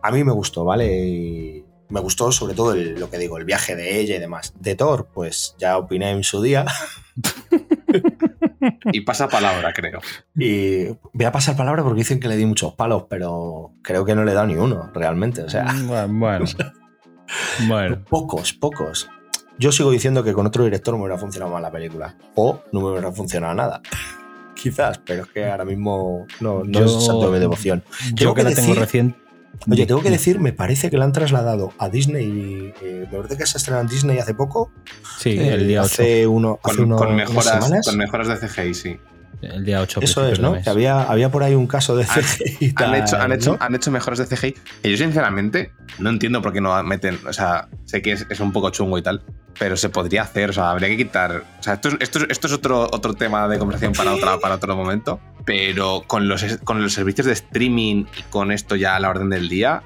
a mí me gustó, ¿vale? Y me gustó sobre todo el- lo que digo, el viaje de ella y demás. De Thor, pues ya opiné en su día Y pasa palabra, creo. y voy a pasar palabra porque dicen que le di muchos palos, pero creo que no le he dado ni uno, realmente. O sea, Mm, Bueno. bueno. pocos, pocos. Yo sigo diciendo que con otro director me hubiera funcionado más la película. O no me hubiera funcionado nada. Quizás, pero es que ahora mismo no, no Yo- es santo de mi devoción. Yo Tengo que que la tengo decir- recién. Oye, tengo que decir, me parece que la han trasladado a Disney. Eh, me parece que se estrenó en Disney hace poco. Sí, eh, el día 8. hace, uno, hace Con, uno- con unas mejoras, semanas. con mejoras de CGI, sí. El día 8. Eso es, ¿no? Que había, había por ahí un caso de Han- CGI y Han tal, hecho, han, hecho, ¿no? han hecho mejoras de CGI. Que yo, sinceramente, no entiendo por qué no meten. O sea, sé que es, es un poco chungo y tal, pero se podría hacer. O sea, habría que quitar. O sea, esto, es- esto, es- esto es otro, otro tema de conversación para, otra, para otro momento. Pero con los, con los servicios de streaming y con esto ya a la orden del día,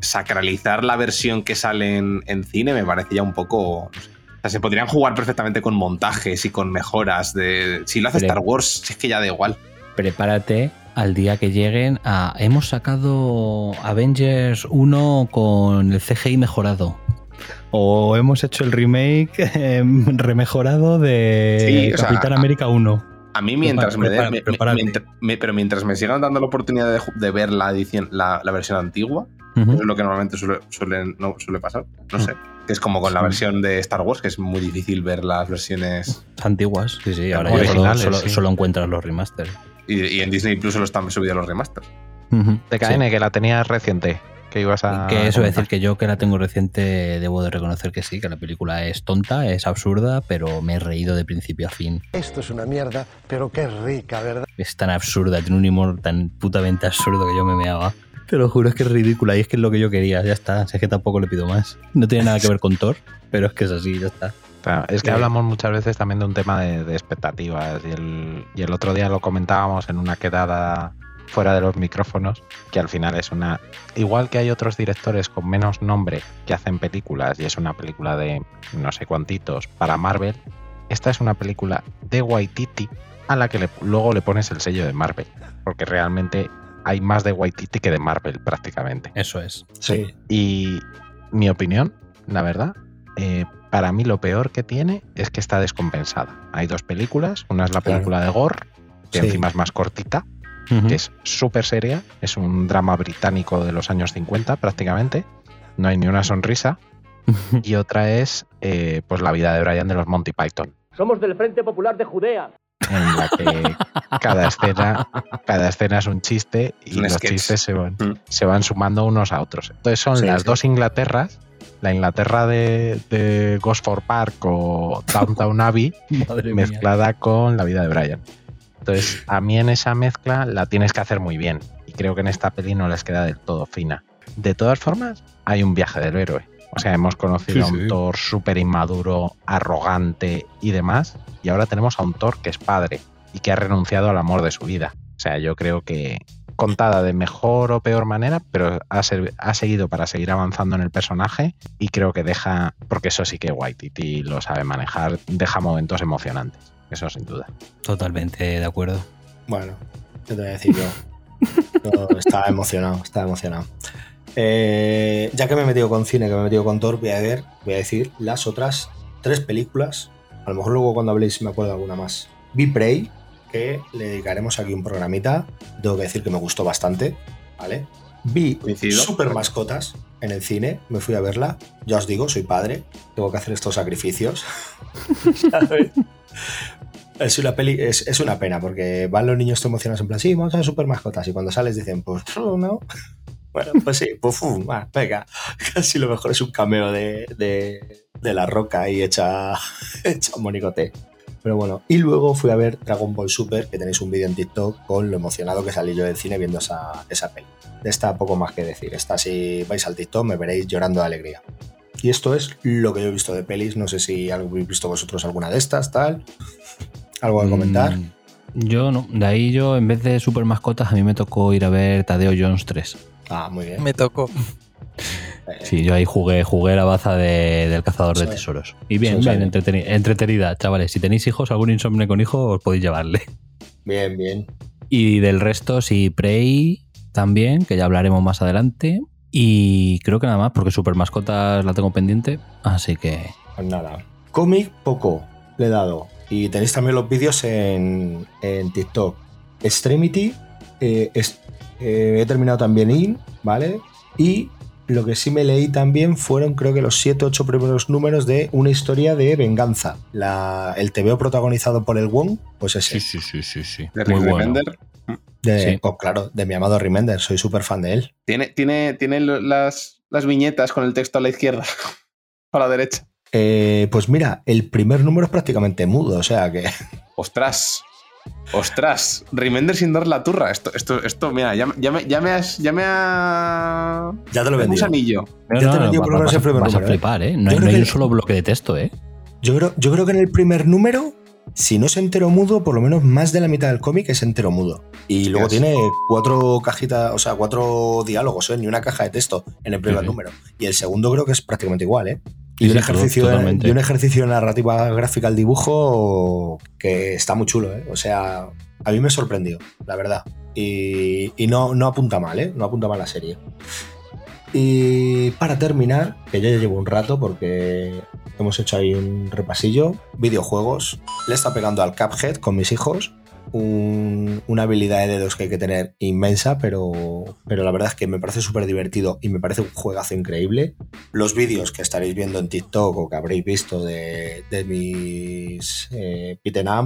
sacralizar la versión que sale en, en cine me parece ya un poco. no sé. O sea, se podrían jugar perfectamente con montajes y con mejoras de. Si lo hace Star Wars, si es que ya da igual. Prepárate al día que lleguen a... Hemos sacado Avengers 1 con el CGI mejorado. O hemos hecho el remake eh, remejorado de Sí, o sea, Capitán América 1. A mí, mientras me, prepárate. me- pero mientras me sigan dando la oportunidad de, de ver la edición, la, la versión antigua, es lo que normalmente suele, suele- no, suele pasar. No sé. Que es como con la versión de Star Wars, que es muy difícil ver las versiones. Antiguas, sí, sí. Ahora ya solo, solo- sí. solo encuentras los remasters. Y, y en Disney Plus solo están subidos los remasters. TKN, Sí. que la tenías reciente, que ibas a. Que eso comentar. decir que yo que la tengo reciente debo de reconocer que sí, que la película es tonta, es absurda, pero me he reído de principio a fin. Esto es una mierda, pero qué rica, ¿verdad? Es tan absurda, tiene un humor tan putamente absurdo que yo me meaba. Te lo juro, es que es ridícula y es que es lo que yo quería, ya está. Si es que tampoco le pido más. No tiene nada que ver con Thor, pero es que es así, ya está. Claro, es que Eh, hablamos muchas veces también de un tema de, de expectativas y el, y el otro día lo comentábamos en una quedada fuera de los micrófonos, que al final es una... Igual que hay otros directores con menos nombre que hacen películas y es una película de no sé cuantitos para Marvel, esta es una película de Waititi a la que le- luego le pones el sello de Marvel, porque realmente hay más de Waititi que de Marvel prácticamente. Eso es. Sí. Y mi opinión, la verdad, eh, para mí lo peor que tiene es que está descompensada. Hay dos películas, una es la Claro. película de Gore, que Sí. encima es más cortita, que es súper seria, es un drama británico de los años 50 prácticamente, no hay ni una sonrisa, y otra es eh, pues la vida de Brian de los Monty Python, Somos del Frente Popular de Judea. En la que cada escena, cada escena es un chiste y un los sketch. chistes se van, Mm. se van sumando unos a otros. Entonces son Sí, las sí. dos Inglaterras, la Inglaterra de, de Gosford Park o Downtown Abbey, mía. mezclada con la vida de Brian. Entonces, a mí en esa mezcla la tienes que hacer muy bien. Y creo que en esta peli no les queda del todo fina. De todas formas, hay un viaje del héroe. O sea, hemos conocido Sí, a un sí. Thor súper inmaduro, arrogante y demás. Y ahora tenemos a un Thor que es padre y que ha renunciado al amor de su vida. O sea, yo creo que contada de mejor o peor manera, pero ha, ser- ha seguido para seguir avanzando en el personaje y creo que deja, porque eso sí que Waititi lo sabe manejar, deja momentos emocionantes. Eso sin duda. Totalmente de acuerdo. Bueno, ¿qué te voy a decir yo? Yo estaba emocionado, estaba emocionado. Eh, ya que me he metido con cine, que me he metido con Thor, voy a ver, voy a decir las otras tres películas. A lo mejor luego cuando habléis me acuerdo alguna más. Vi Prey, que le dedicaremos aquí un programita. Tengo que decir que me gustó bastante, ¿vale? Vi Coincido. Super Mascotas en el cine, me fui a verla. Ya os digo, soy padre, tengo que hacer estos sacrificios. ¿sabes? Es una peli, es, es una pena porque van los niños emocionados en plan, sí, vamos a ver super mascotas. Y cuando sales dicen, pues no. Bueno, pues sí, pues venga. Casi lo mejor es un cameo de, de, la roca y hecha, hecha un. Pero bueno, y luego fui a ver Dragon Ball Super, que tenéis un vídeo en TikTok con lo emocionado que salí yo del cine viendo esa, esa peli. De esta poco más que decir. Esta si vais al TikTok me veréis llorando de alegría. Y esto es lo que yo he visto de pelis. No sé si habéis visto vosotros alguna de estas, tal. ¿Algo que comentar? Mm, Yo no. De ahí yo, en vez de super mascotas, a mí me tocó ir a ver Tadeo Jones 3. Ah, muy bien. Me tocó. Eh, Sí, yo ahí jugué, jugué la baza de- del cazador de tesoros. Y bien, Sí, bien, entretenida, chavales. Si tenéis hijos, algún insomne con hijos, os podéis llevarle. Bien, bien. Y del resto, sí, Prey también, que ya hablaremos más adelante. Y creo que nada más, porque Super Mascotas la tengo pendiente. Así que. Pues nada. Cómic, poco le he dado. Y tenéis también los vídeos en, en TikTok. Extremity, eh, es- eh, he terminado también IN, ¿vale? Y lo que sí me leí también fueron, creo que los 7 8 primeros números de una historia de venganza. La, el TVO protagonizado por el Wong, pues ese. sí, sí, sí, sí. De Muy Rick bueno. Remender. De, Sí. oh, claro, de mi amado Remender, soy súper fan de él. Tiene, tiene, tiene las, las viñetas con el texto a la izquierda o a la derecha. Eh, pues mira, el primer número es prácticamente mudo, o sea que. Ostras. Ostras. Remender sin dar la turra. Esto, esto, esto, mira, ya, me- ya, me, ya me has. Ya me ha. Ya te lo he un vendido. gusanillo. No, Ya no, te no, vendí por lo vas, menos a- el primer vas a número, ¿eh? flipar, ¿eh? No, hay- hay que un solo bloque de texto, ¿eh? Yo creo, yo creo que en el primer número, si no es entero mudo, por lo menos más de la mitad del cómic es entero mudo. Y luego tiene cuatro cajitas, o sea, cuatro diálogos, ¿eh? ni una caja de texto en el primer número. Y el segundo creo que es prácticamente igual, ¿eh? Y, Sí, un, ejercicio, y un ejercicio de narrativa gráfica al dibujo que está muy chulo, ¿eh? O sea, a mí me sorprendió, la verdad. Y, y no, no apunta mal, ¿eh? No apunta mal la serie. Y para terminar, que yo ya llevo un rato porque hemos hecho ahí un repasillo, videojuegos. Le está pegando al Cuphead con mis hijos. Un- una habilidad de dedos que hay que tener inmensa, pero, pero la verdad es que me parece súper divertido y me parece un juegazo increíble. Los vídeos que estaréis viendo en TikTok o que habréis visto de, de mis eh,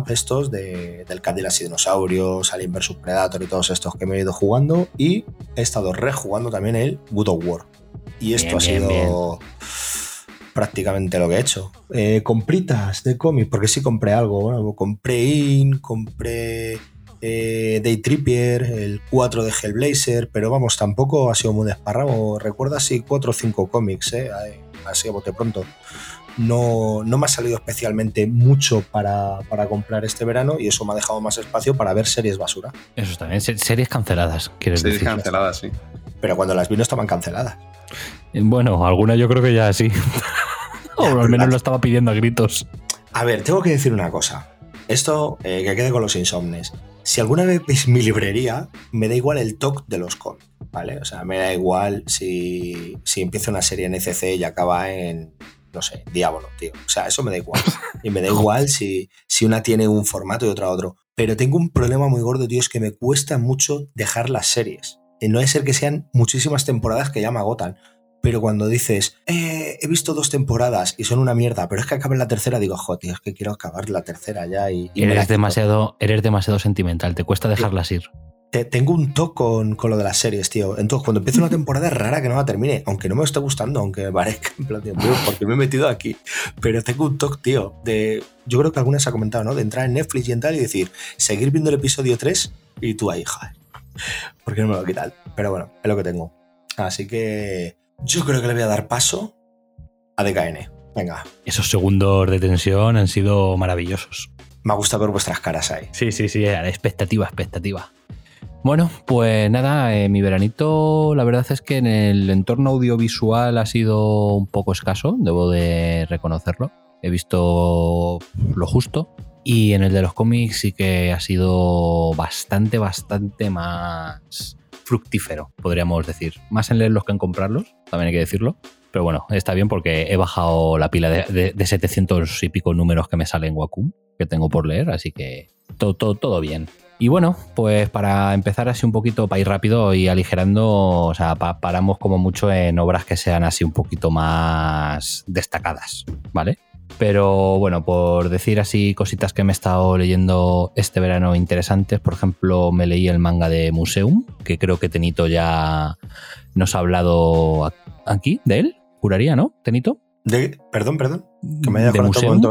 estos, de, del Cadillac y Dinosaurios, Alien vs Predator y todos estos que me he ido jugando. Y he estado rejugando también el Good of War. Y esto Bien, ha bien, sido prácticamente lo que he hecho. Eh, compritas de cómics, porque sí compré algo. Bueno, compré In, compré eh, Day Trippier, el 4 de Hellblazer, pero vamos, tampoco ha sido muy desparramo. Recuerda así 4 o 5 cómics, eh, así a bote pronto. No, no me ha salido especialmente mucho para, para comprar este verano y eso me ha dejado más espacio para ver series basura. Eso está bien. Se- Series canceladas, quieres Series decir. canceladas, sí. Pero cuando las vi no estaban canceladas. Bueno, alguna yo creo que ya sí. o al menos lo estaba pidiendo a gritos. A ver, tengo que decir una cosa. Esto eh, que quede con los insomnes. Si alguna vez veis mi librería, me da igual el toque de los cómics, ¿vale? O sea, me da igual si, si empieza una serie en ECC y acaba en, no sé, Diablo, tío. O sea, eso me da igual. Y me da igual si, si una tiene un formato y otra otro. Pero tengo un problema muy gordo, tío, es que me cuesta mucho dejar las series. Eh, No es ser que sean muchísimas temporadas que ya me agotan. Pero cuando dices, "Eh, he visto dos temporadas y son una mierda, pero es que acabe la tercera, digo, joder, tío, es que quiero acabar la tercera ya y, Eres quito". demasiado, eres demasiado sentimental, te cuesta dejarlas ir. Te- tengo un toque con, con lo de las series, tío. Entonces, cuando empieza una temporada es rara que no la termine, aunque no me esté gustando, aunque me parezca en plan, tío, porque me he metido aquí. Pero tengo un toque, tío, de. Yo creo que alguna se ha comentado, ¿no? De entrar en Netflix y en tal y decir, seguir viendo el episodio 3 y tú ahí, joder. Porque no me lo quitan. Pero bueno, es lo que tengo. Así que. Yo creo que le voy a dar paso a DKN. Venga, Esos segundos de tensión han sido maravillosos. me gusta ver vuestras caras ahí. Sí, sí, sí, era expectativa, expectativa. Bueno, pues nada, eh, mi veranito, la verdad es que en el entorno audiovisual ha sido un poco escaso, debo de reconocerlo. He visto lo justo. Y en el de los cómics sí que ha sido bastante, bastante más fructífero, podríamos decir. Más en leerlos que en comprarlos, también hay que decirlo. Pero bueno, está bien porque he bajado la pila de, de- de 700 y pico números que me salen en que tengo por leer, así que todo, todo, todo bien. Y bueno, pues para empezar así un poquito, para ir rápido y aligerando, o sea, pa- paramos como mucho en obras que sean así un poquito más destacadas, ¿vale? Pero bueno, por decir así cositas que me he estado leyendo este verano interesantes, por ejemplo, me leí el manga de Museum, que creo que Tenito ya nos ha hablado aquí de él, juraría, ¿no? Tenito. De- perdón, perdón. Que me haya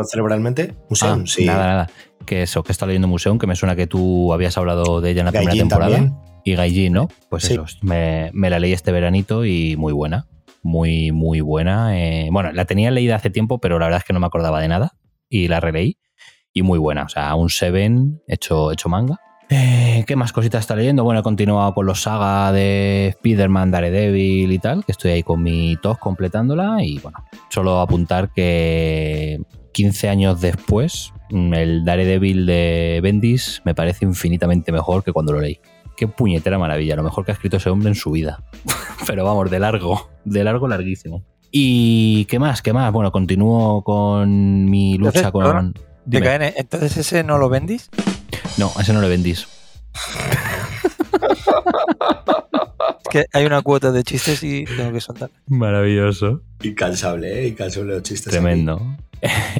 cerebralmente. Museum, Ah, sí. Nada, nada. Que eso, que está leyendo Museum, que me suena que tú habías hablado de ella en la primera temporada. también. Y Gaijin, ¿no? Pues Sí. eso, me, me la leí este veranito y muy buena. Muy, muy buena. Eh, bueno, la tenía leída hace tiempo, pero la verdad es que no me acordaba de nada. Y la releí. Y muy buena. O sea, un Seven hecho, hecho manga. Eh, ¿Qué más cositas está leyendo? Bueno, he continuado con los saga de Spider-Man, Daredevil y tal, que estoy ahí con mi tos completándola. Y bueno, solo apuntar que 15 años después, el Daredevil de Bendis me parece infinitamente mejor que cuando lo leí. Qué puñetera maravilla, lo mejor que ha escrito ese hombre en su vida. Pero vamos, de largo, de largo, larguísimo. ¿Y qué más? ¿Qué más? Bueno, continúo con mi lucha Entonces, con. Dime. DKN, entonces ese no lo vendís. No, ese no lo vendís. Es que hay una cuota de chistes y tengo que soltar. Maravilloso. Incansable, ¿eh? Incansable los chistes. Tremendo.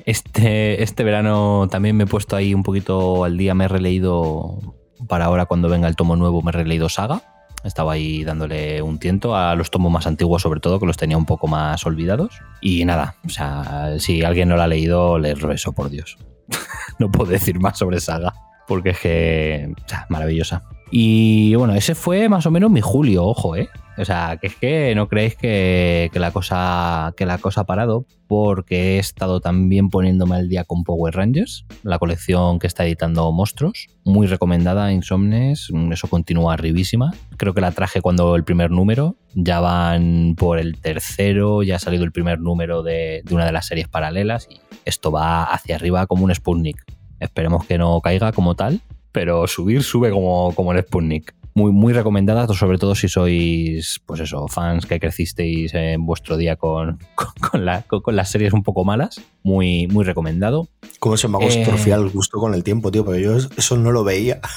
Este, este verano también me he puesto ahí un poquito al día, me he releído, para ahora cuando venga el tomo nuevo, me he releído Saga. Estaba ahí dándole un tiento a los tomos más antiguos, sobre todo, que los tenía un poco más olvidados. Y nada, o sea, si alguien no lo ha leído, le rezo, por Dios. no puedo decir más sobre Saga, porque es que, o sea, maravillosa. Y bueno, ese fue más o menos mi julio, ojo, ¿eh? O sea, que es que no creéis que, que la cosa que la cosa ha parado porque he estado también poniéndome al día con Power Rangers, la colección que está editando Monstruos, muy recomendada Insomnes, eso continúa arribísima. Creo que la traje cuando el primer número, ya van por el tercero, ya ha salido el primer número de, de una de las series paralelas y esto va hacia arriba como un Sputnik. Esperemos que no caiga como tal, pero subir sube como, como el Sputnik. Muy, muy recomendada, sobre todo si sois, pues eso, fans que crecisteis en vuestro día con, con, con la- con- las series un poco malas. Muy, muy recomendado. ¿Cómo se me ha Eh, atrofiado el gusto con el tiempo, tío? Porque yo eso no lo veía.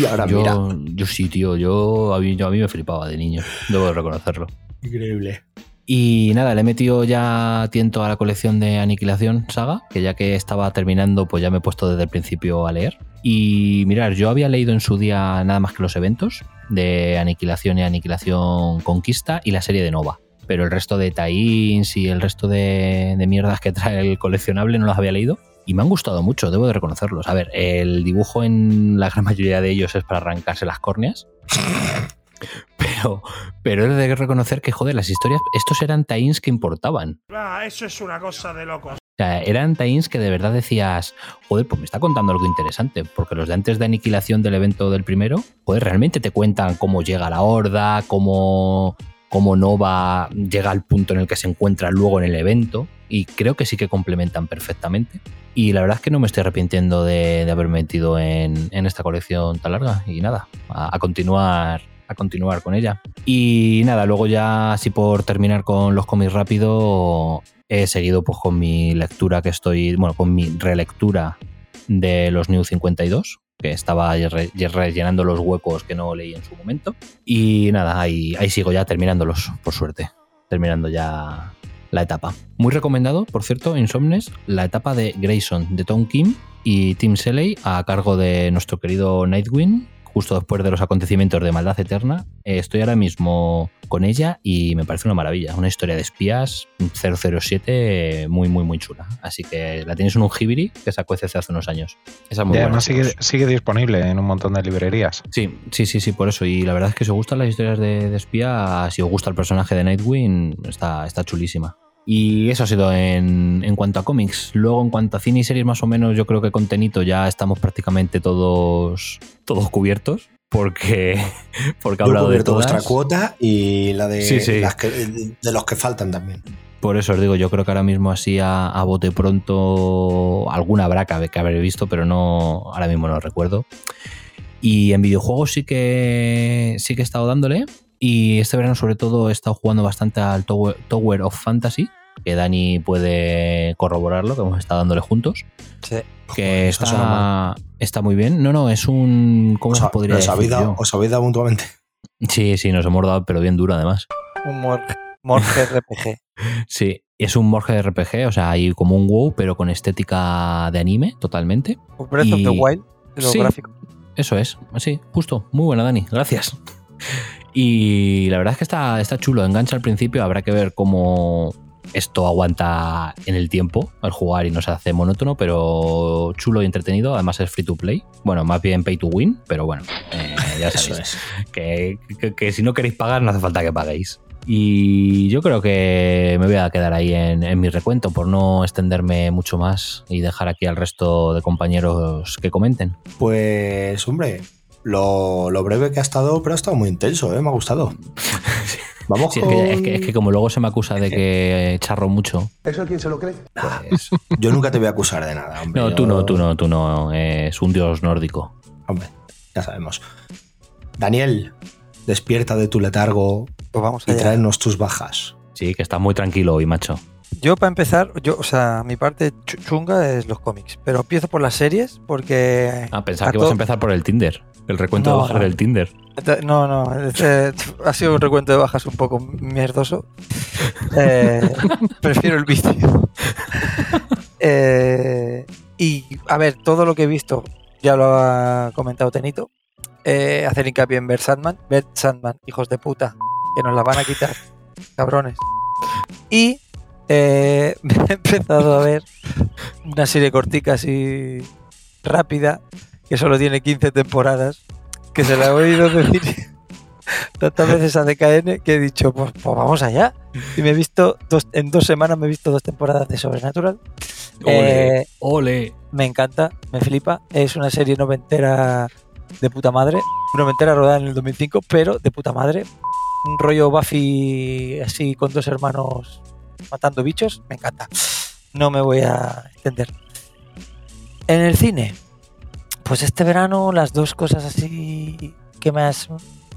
Y ahora yo, mira. yo sí, tío, yo a, mí, yo a mí me flipaba de niño, debo de reconocerlo. Increíble. Y nada, le he metido ya tiento a la colección de Aniquilación Saga, que ya que estaba terminando, pues ya me he puesto desde el principio a leer. Y mirar, yo había leído en su día nada más que los eventos de Aniquilación y Aniquilación Conquista y la serie de Nova. Pero el resto de tie-ins y el resto de, de mierdas que trae el coleccionable no los había leído. Y me han gustado mucho, debo de reconocerlos. A ver, el dibujo en la gran mayoría de ellos es para arrancarse las córneas. Pero, pero he de reconocer que, joder, las historias, estos eran tie-ins que importaban. Ah, eso es una cosa de locos. O sea, eran tie-ins que de verdad decías, joder, pues me está contando algo interesante, porque los de antes de aniquilación del evento del primero, joder, realmente te cuentan cómo llega la horda, cómo, cómo Nova llega al punto en el que se encuentra luego en el evento, y creo que sí que complementan perfectamente. Y la verdad es que no me estoy arrepintiendo de, de haberme metido en, en esta colección tan larga, y nada, a, a continuar a continuar con ella. Y nada, luego ya así por terminar con los cómics rápido, he seguido pues con mi lectura que estoy, bueno, con mi relectura de los New 52, que estaba re- rellenando los huecos que no leí en su momento. Y nada, ahí, ahí sigo ya terminándolos, por suerte. Terminando ya la etapa. Muy recomendado, por cierto, Insomnes, la etapa de Grayson, de Tom Kim y Tim Shelley a cargo de nuestro querido Nightwing, justo después de los acontecimientos de Maldad Eterna. Eh, estoy ahora mismo con ella y me parece una maravilla. Una historia de espías 007 muy, muy, muy chula. Así que la tienes en un Hibiri que sacó CC hace unos años. Esa es muy Y además sigue, sigue disponible en un montón de librerías. Sí, sí, sí, sí, por eso. Y la verdad es que si os gustan las historias de, de espía, si os gusta el personaje de Nightwing, está, está chulísima. Y eso ha sido en, en cuanto a cómics. Luego, en cuanto a cine y series, más o menos, yo creo que con Tenito ya estamos prácticamente todos, todos cubiertos. Porque, porque ha hablado de todas. vuestra cuota y la de, Sí, sí. las que- de los que faltan también. Por eso os digo, yo creo que ahora mismo así a, a bote pronto alguna habrá que, que haber visto, pero no ahora mismo no recuerdo. Y en videojuegos sí que sí que he estado dándole. Y este verano, sobre todo, he estado jugando bastante al Tower, Tower of Fantasy, que Dani puede corroborarlo, que hemos estado dándole juntos. Sí. Que eso está, está muy bien. No, no, es un. ¿Cómo Os, se ha- podría os decir? habéis dado, os habéis dado mutuamente. Sí, sí, nos hemos dado, pero bien duro además. Un mor Morge RPG. Sí, es un Morge RPG, o sea, hay como un WoW, pero con estética de anime, totalmente. Breath of the Y- Wild, los Sí, gráficos. Eso es, sí, justo. Muy buena, Dani, gracias. Y la verdad es que está, está chulo, engancha al principio, habrá que ver cómo esto aguanta en el tiempo al jugar y no se hace monótono, pero chulo y entretenido, además es free to play. Bueno, más bien pay to win, pero bueno, eh, ya sabéis. es. que, que- que si no queréis pagar, no hace falta que paguéis. Y yo creo que me voy a quedar ahí en, en mi recuento por no extenderme mucho más y dejar aquí al resto de compañeros que comenten. Pues, hombre, lo, lo breve que ha estado, pero ha estado muy intenso, ¿eh? me ha gustado. Vamos Sí, es, que, es que- es que como luego se me acusa de que charro mucho, ¿Eso quién se lo cree? pues... Yo nunca te voy a acusar de nada, hombre. No, Yo- tú no, tú no, tú no. Es un dios nórdico. Hombre, ya sabemos. Daniel, despierta de tu letargo Pues vamos y tráenos tus bajas. Sí, que estás muy tranquilo hoy, macho. Yo, para empezar, yo, o sea, mi parte chu- chunga es los cómics. Pero empiezo por las series porque. Ah, pensaba a que ibas a empezar por el Tinder. El recuento de no. del Tinder. No, no, este ha sido un recuento de bajas un poco mierdoso. Eh, prefiero el vicio. Eh, y a ver, todo lo que he visto, ya lo ha comentado Tenito. Eh, hacer hincapié en ver Sandman. Ver Sandman, hijos de puta, que nos la van a quitar, cabrones. Y eh, he empezado a ver una serie cortica así rápida, que solo tiene 15 temporadas, que se la he oído decir tantas veces a DKN que he dicho, pues, pues vamos allá. Y me he visto, dos, en dos semanas me he visto dos temporadas de Sobrenatural. Ole, Eh, ole. me encanta, me flipa. Es una serie noventera de puta madre. Noventera rodada en el 2005, pero de puta madre. Un rollo Buffy así con dos hermanos matando bichos. Me encanta. No me voy a extender. En el cine, pues este verano las dos cosas así que más,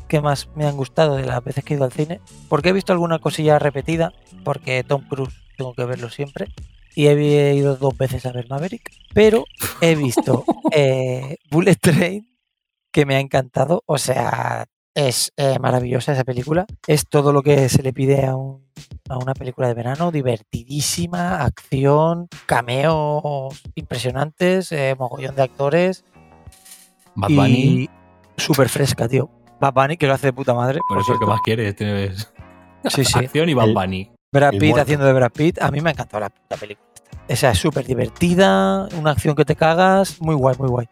que más me han gustado de las veces que he ido al cine, porque he visto alguna cosilla repetida, porque Tom Cruise tengo que verlo siempre, y he ido dos veces a ver Maverick, pero he visto eh, Bullet Train, que me ha encantado, o sea, es eh, maravillosa esa película, es todo lo que se le pide a, un- a una película de verano, divertidísima, acción, cameos impresionantes, eh, mogollón de actores, Bad y Bunny, súper fresca, tío. Bad Bunny, que lo hace de puta madre. por eso, ¿qué cierto. más quieres? Tienes Sí, sí. acción y Bad El- Bunny. Brad Pitt haciendo de Brad Pitt. A mí me ha encantado la puta película. Esa es súper divertida, una acción que te cagas, muy guay, muy guay.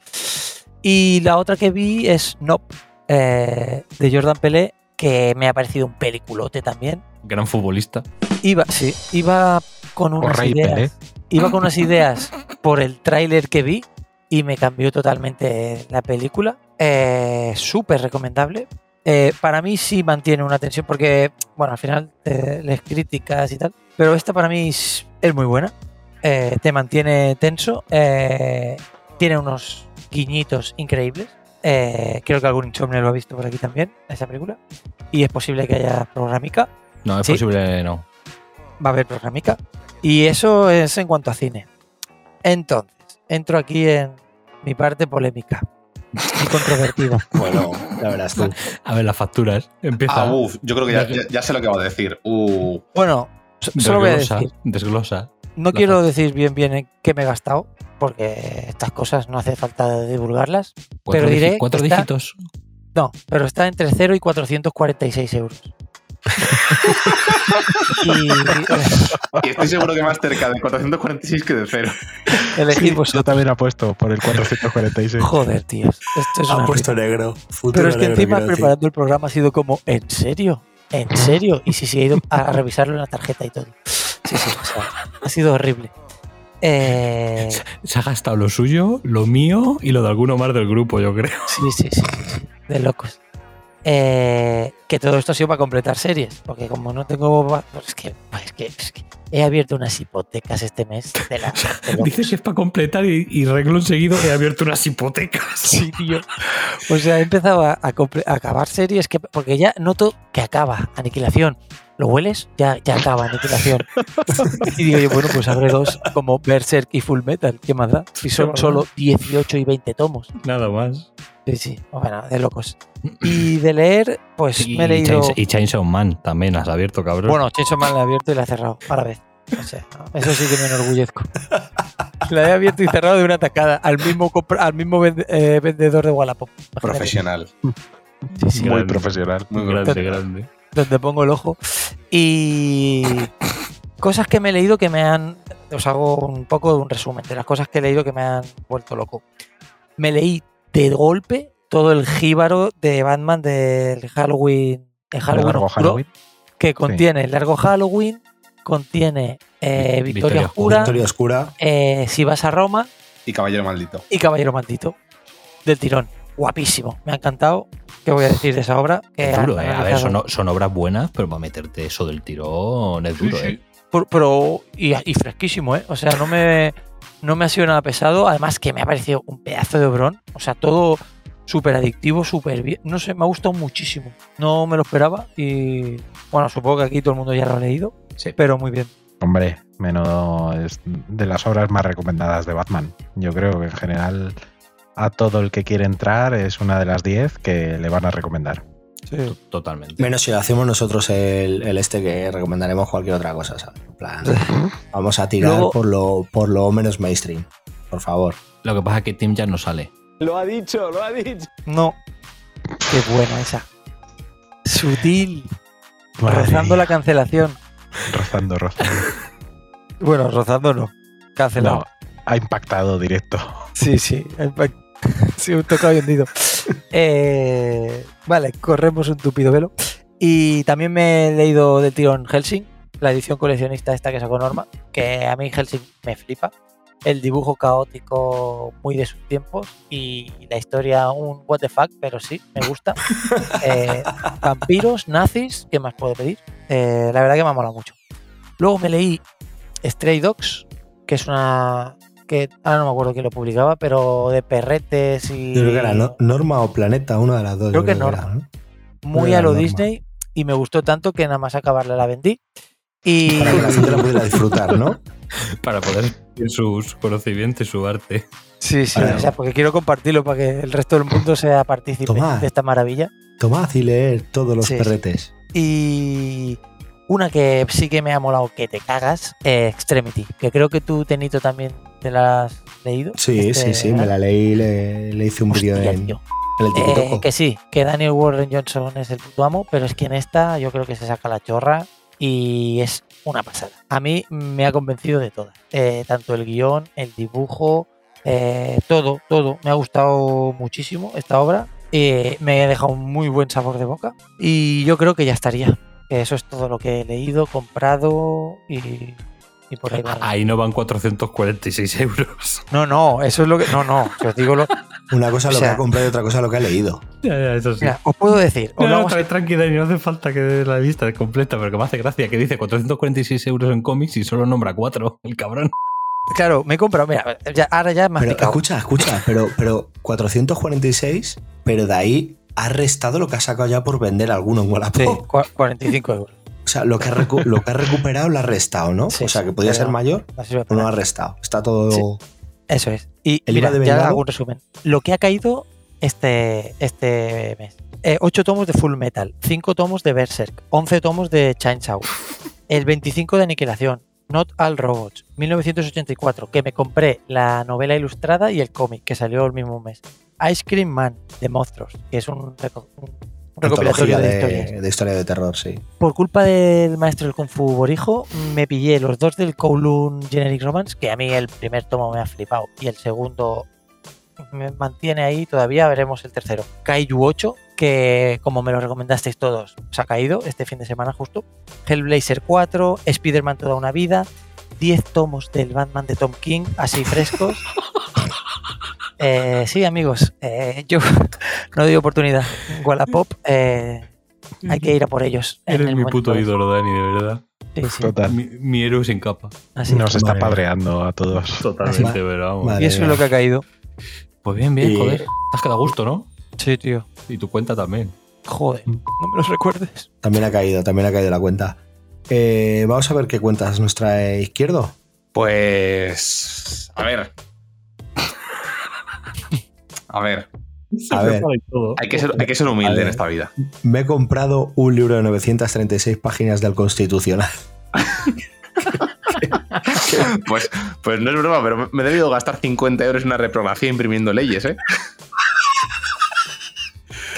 Y la otra que vi es Nope, eh, de Jordan Pelé, que me ha parecido un peliculote también. Gran futbolista. Iba, sí, iba con unas ideas. Iba con unas ideas por el tráiler que vi y me cambió totalmente la película. Eh, Súper recomendable. Eh, para mí sí mantiene una tensión porque, bueno, al final eh, les críticas y tal, pero esta para mí es, es muy buena. Eh, te mantiene tenso. tiene unos guiñitos increíbles. Creo que algún insomnio lo ha visto por aquí también, esa película. Y es posible que haya programica No, es Sí. posible, no. va a haber programica. Y eso es en cuanto a cine. Entonces, entro aquí en mi parte polémica y controvertida. Bueno, ya verás tú. A ver, las facturas. Empieza. Ah, uff, yo creo que ya, ya- ya sé lo que va a decir. Uh, Bueno, so- solo voy a desglosa, decir, desglosa. no quiero decir bien bien en qué me he gastado, porque estas cosas no hace falta divulgarlas. Cuatro, Pero diré cuatro está- dígitos. No, pero está entre 0 y 446 euros. Y y estoy seguro que más cerca de 446 que de cero. elegid Yo vosotros. también apuesto por el 446. Joder, tíos. Esto es Ha una puesto negro. Futuro Pero es que negro, encima preparando el programa ha sido como, ¿en serio? ¿En serio? Y sí, sí, he ido a revisarlo en la tarjeta y todo. Sí, sí, o sea, ha sido horrible. Eh, Se ha gastado lo suyo, lo mío y lo de alguno más del grupo, yo creo. sí, sí, sí, sí, de locos. Eh, que todo esto ha sido para completar series, porque como no tengo... pues es, que, es, que, es que he abierto unas hipotecas este mes de la... de locos. Dice que es para completar y, y reglo enseguida he abierto unas hipotecas. Sí, tío. O sea, he empezado a, a comple- a acabar series que, porque ya noto que acaba Aniquilación. ¿Lo hueles? Ya, ya acaba Aniquilación. Y digo yo, bueno, pues abre dos como Berserk y Full Metal. ¿Qué más da? Si son solo 18 y 20 tomos. Nada más. Sí, sí. Bueno, de locos. Y de leer, pues Y, me he leído. Chains- y Chainsaw Man también has abierto, cabrón. Bueno, Chainsaw Man la he abierto y la he cerrado a la vez. O sea, no, eso sí que me enorgullezco. La he abierto y cerrado de una tacada al mismo, al mismo vende- eh, vendedor de Wallapop. Imagínate. Profesional. Sí, sí. Muy Grande. profesional. Muy grande, grande. grande. donde pongo el ojo. Y cosas que me he leído que me han. Os hago un poco de un resumen de las cosas que he leído que me han vuelto loco. Me leí de golpe todo el jíbaro de Batman del Halloween. El largo oscuro, Halloween. que contiene el largo Halloween, contiene eh, Vi- Victoria, Victoria Oscura, eh, Si vas a Roma Y Caballero Maldito. y Caballero Maldito. Del tirón. Guapísimo. Me ha encantado. ¿Qué voy a decir de esa obra? Que Es duro, eh. A ver, son, son obras buenas, pero para meterte eso del tirón es duro, eh. Por- pero y, y fresquísimo, ¿eh? O sea, no me, no me ha sido nada pesado. Además que me ha parecido un pedazo de obrón. O sea, todo súper adictivo, súper bien. No sé, me ha gustado muchísimo. No me lo esperaba y bueno, supongo que aquí todo el mundo ya lo ha leído, Sí. pero muy bien. Hombre, menos es de las obras más recomendadas de Batman. Yo creo que en general a todo el que quiere entrar es una de las 10 que le van a recomendar. Totalmente. Menos si lo hacemos nosotros el, el este que recomendaremos cualquier otra cosa, ¿sabes? En plan, vamos a tirar Luego- por, lo, por lo menos mainstream, por favor. Lo que pasa es que Tim ya no sale. Lo ha dicho, lo ha dicho. No. Qué buena esa. Sutil. Madre rozando mía. la cancelación. Rozando, rozando. Bueno, rozando no. Cancelado. No, ha impactado directo. Sí, sí. el pa- Sí, un tocado y hundido. Eh, vale, corremos un tupido velo. Y también me he leído del tirón Helsing, la edición coleccionista esta que sacó Norma, que a mí Helsing me flipa. El dibujo caótico muy de sus tiempos y la historia un what the fuck, pero sí, me gusta. Eh, vampiros, nazis, ¿qué más puedo pedir? Eh, la verdad que me ha molado mucho. Luego me leí Stray Dogs, que es una que ahora no me acuerdo quién lo publicaba, pero de perretes y. Yo creo que era No- Norma o Planeta, una de las dos. Creo que era, Norma. ¿no? muy a lo Norma. Disney y me gustó tanto que nada más acabarla la vendí. Y Para que la gente la pudiera disfrutar, ¿no? Para poder ver sus conocimientos y su arte. sí, sí, o sea, porque quiero compartirlo para que el resto del mundo sea partícipe Tomad. de esta maravilla. Tomad y leer todos los Sí, sí. perretes. Y una que sí que me ha molado que te cagas, eh, Extremity, que creo que tú, Tenito, también te la has leído. Sí, Este, sí, sí, me la leí, le, le hice un vídeo tío. el Eh, que sí, que Daniel Warren Johnson es el puto amo, pero es que en esta yo creo que se saca la chorra y es una pasada. A mí me ha convencido de todas. Eh, tanto el guion, el dibujo, eh, todo, todo. Me ha gustado muchísimo esta obra. Me ha dejado un muy buen sabor de boca y yo creo que ya estaría. Eso es todo lo que he leído, comprado y, y por ahí va. Ahí no van 446 euros. No, no, eso es lo que. No, no, que os digo lo. Una cosa o lo sea- que ha comprado y otra cosa lo que ha leído. Ya, ya, eso sí. Mira, os puedo decir, os No, no, tranquila, no hace falta que dé la vista completa, pero que me hace gracia que dice 446 euros en cómics y solo nombra 4, el cabrón. Claro, me he comprado, mira, ya- ahora ya Pero picado. escucha, escucha, pero, pero 446, pero de ahí ha restado lo que ha sacado ya por vender alguno en Wallapop. Sí, cua- 45 euros. O sea, lo que, ha recu- lo que ha recuperado lo ha restado, ¿no? Sí, o sea, que podía ser mayor, no o ha restado. Está todo. Eso es. Y ¿El mira, IVA de ya hago un resumen. Lo que ha caído este, este mes. 8 tomos de Full Metal, 5 tomos de Berserk, 11 tomos de Chainsaw, el 25 de Aniquilación, Not All Robots, 1984, que me compré la novela ilustrada y el cómic, que salió el mismo mes. Ice Cream Man, de Monstruos, que es un, reco- un recopilatorio de, historias. de historia de terror, sí. Por culpa del maestro del Kung Fu Borijo, me pillé los dos del Kowloon Generic Romance, que a mí el primer tomo me ha flipado y el segundo me mantiene ahí, todavía veremos el tercero. Kaiju 8, que como me lo recomendasteis todos, se ha caído este fin de semana justo. Hellblazer 4, Spider-Man Toda una Vida, 10 tomos del Batman de Tom King, así frescos. Eh, sí, amigos, eh, yo no doy oportunidad. Wallapop, eh, hay que ir a por ellos. Eres el mi puto ídolo, Dani, de verdad. Sí, sí. Total. Mi, mi héroe sin capa. Así Nos es. está Madre padreando a todos. Totalmente, pero vamos. Y eso es lo que ha caído. Pues bien, bien, Y- joder. Te has quedado a gusto, ¿no? Sí, tío. Y tu cuenta también. Joder, no me los recuerdes. También ha caído, también ha caído la cuenta. Eh, vamos a ver qué cuentas nos trae Izquierdo. Pues. A ver. A ver. A ver, Hay que ser, hay que ser humilde ver. en esta vida. me he comprado un libro de 936 páginas del Constitucional. Pues, pues no es broma, pero me he debido gastar 50 euros en una reprografía imprimiendo leyes, ¿eh?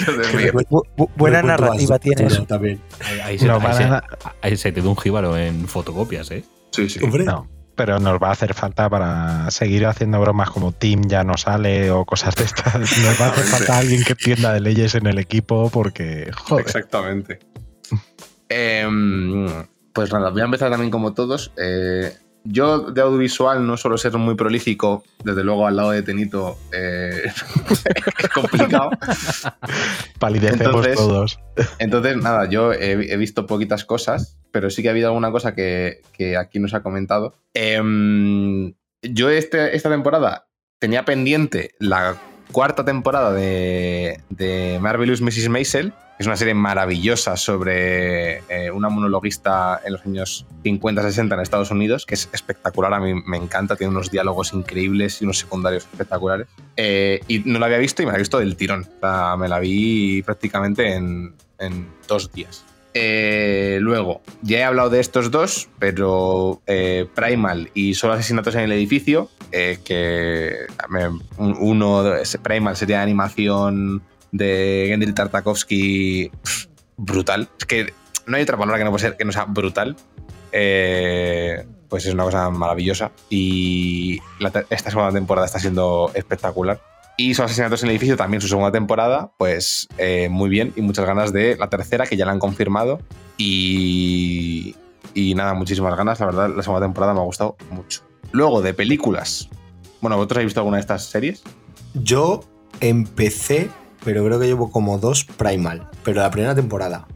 Bu- bu- buena Recuento narrativa basura tiene eso. También. Ahí, ahí se, No, ahí van se- a- ahí se te da un jíbaro en fotocopias, ¿eh? Sí, sí. Hombre, No, pero nos va a hacer falta para seguir haciendo bromas como Tim ya no sale o cosas de estas. Nos va a hacer falta alguien que entienda de leyes en el equipo porque, joder. Exactamente. Em, pues nada, voy a empezar también como todos. Eh, yo de audiovisual no suelo ser muy prolífico, desde luego al lado de Tenito eh, es complicado. Palidecemos Entonces- todos. Entonces, nada, yo he, he visto poquitas cosas, pero sí que ha habido alguna cosa que, que aquí nos ha comentado. Em, yo este- esta temporada tenía pendiente la cuarta temporada de, de Marvelous Mrs. Maisel, que es una serie maravillosa sobre eh, una monologuista en los años 50-60 en Estados Unidos, que es espectacular, a mí me encanta, tiene unos diálogos increíbles y unos secundarios espectaculares. Eh, y no la había visto y me la he visto del tirón. O sea, me la vi prácticamente en, en dos días. Eh, luego, ya he hablado de estos dos, pero eh, Primal y Solo Asesinatos en el Edificio, eh, que uno, Primal sería animación de Gendry Tartakovsky, brutal. Es que no hay otra palabra que no, puede ser, que no sea brutal. Pues es una cosa maravillosa y esta segunda temporada está siendo espectacular. Y son asesinatos en el edificio también su segunda temporada, pues eh, muy bien y muchas ganas de la tercera que ya la han confirmado y, y nada, muchísimas ganas, la verdad la segunda temporada me ha gustado mucho. Luego de películas, bueno, ¿vosotros habéis visto alguna de estas series? yo empecé, pero creo que llevo como dos Primal, pero la primera temporada.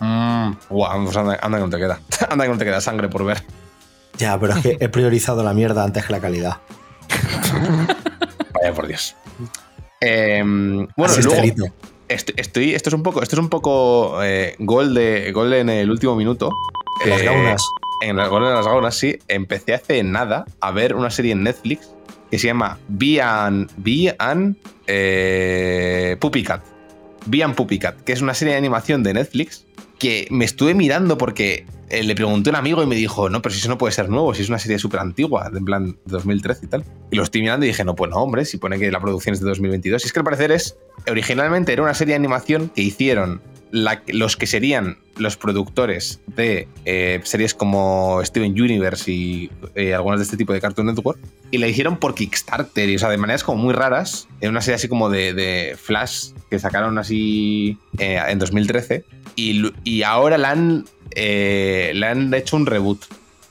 Mm, guau, pues anda, anda que no te queda, anda que no te queda sangre por ver. Ya, pero es que he priorizado la mierda antes que la calidad. Vaya por Dios. Eh, bueno, luego, estoy, estoy- esto es un poco, esto es un poco eh, gol, de, gol en el último minuto. Las Eh, gaunas. En el gol de las gaunas, sí. Empecé hace nada a ver una serie en Netflix que se llama Be and eh, Puppy Cat. Be and Puppy Cat, que es una serie de animación de Netflix que me estuve mirando porque eh, le pregunté a un amigo y me dijo, no, pero si eso no puede ser nuevo, si es una serie súper antigua, en plan de 2013 y tal. Y lo estoy mirando y dije, no, pues no, hombre, si pone que la producción es de 2022. Y es que al parecer es, originalmente era una serie de animación que hicieron la- los que serían los productores de eh, series como Steven Universe y eh, algunas de este tipo de Cartoon Network, y la hicieron por Kickstarter, y, o sea, de maneras como muy raras, en una serie así como de, de Flash que sacaron así eh, en 2013, y, y ahora la han, le han hecho un reboot.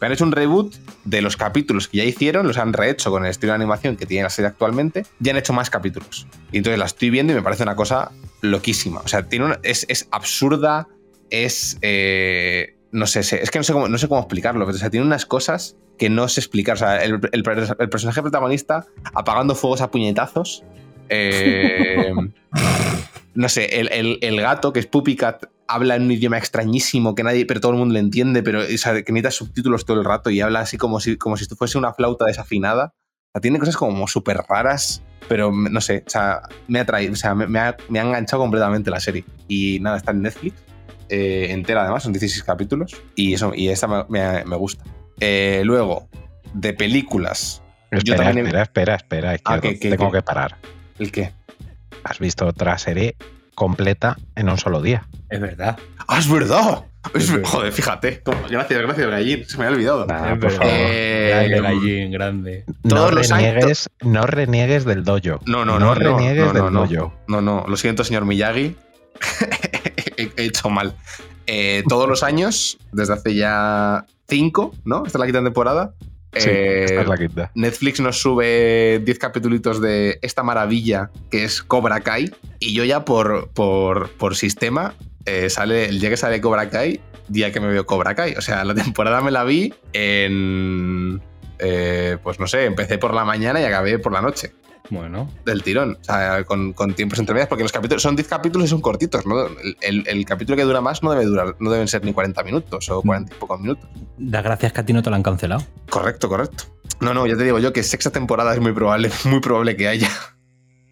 Le han hecho un reboot de los capítulos que ya hicieron, los han rehecho con el estilo de animación que tiene la serie actualmente, y han hecho más capítulos. Y entonces la estoy viendo y me parece una cosa loquísima. O sea, tiene una- es, es absurda, es. eh, no sé, es que no sé cómo, no sé cómo explicarlo, pero o sea, tiene unas cosas que no sé explicar. O sea, el, el per- el personaje protagonista apagando fuegos a puñetazos. eh, no sé, el gato, que es Puppy Cat, habla en un idioma extrañísimo que nadie, pero todo el mundo le entiende, pero o sea, que necesita subtítulos todo el rato y habla así como si, como si esto fuese una flauta desafinada. O sea, tiene cosas como súper raras, pero no sé, o sea, me ha traído, o sea, me, me ha, me ha enganchado completamente la serie. Y nada, está en Netflix, eh, entera además, son 16 capítulos, y eso, y esta me, me- me gusta. Eh, luego, de películas. yo Espera, también espera, espera. Ah, izquierdo, ¿qué, qué, Tengo qué? que parar. ¿El qué? Has visto otra serie completa en un solo día. Es verdad. ¡Ah, es verdad! Es- joder, fíjate. Gracias, gracias, Gallín. Se me había olvidado. Nah, por favor. Eh, grande, gallín, grande. todos no los años- reniegues, no reniegues del dojo. No, no, no. no, reniegues no, no, del no. dojo. No, no, lo siento, señor Miyagi. he, he hecho mal. Eh, todos los años, desde hace ya cinco, ¿no? Esta es la quinta temporada. Sí, eh, esta es la quinta. Netflix nos sube 10 capítulos de esta maravilla que es Cobra Kai. Y yo ya por, por, por sistema, eh, sale, el día que sale Cobra Kai, día que me veo Cobra Kai. O sea, la temporada me la vi en... eh, pues no sé, empecé por la mañana y acabé por la noche Bueno, del tirón, o sea, con, con tiempos entre medias, porque los capítulos son 10 capítulos y son cortitos, ¿no? El, el- el capítulo que dura más no debe durar, no deben ser ni 40 minutos o 40 y pocos minutos. da gracias que a ti no te lo han cancelado. Correcto, correcto. No, no, ya te digo yo que sexta temporada es muy probable, muy probable que haya.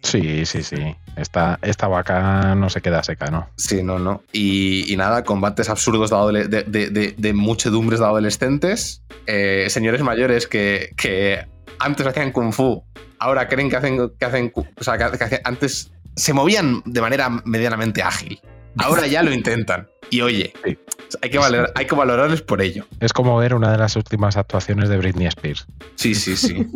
Sí, sí, sí. Esta, esta vaca no se queda seca, ¿no? Sí, no, no. Y, y nada, combates absurdos de, adole- de, de- de- de muchedumbres de adolescentes, eh, señores mayores que, que antes hacían kung fu, ahora creen que hacen, que hacen, o sea, que, antes se movían de manera medianamente ágil. Ahora ya lo intentan. Y oye, Sí. hay, que valorar- hay que valorarles por ello. Es como ver una de las últimas actuaciones de Britney Spears. Sí, sí, sí.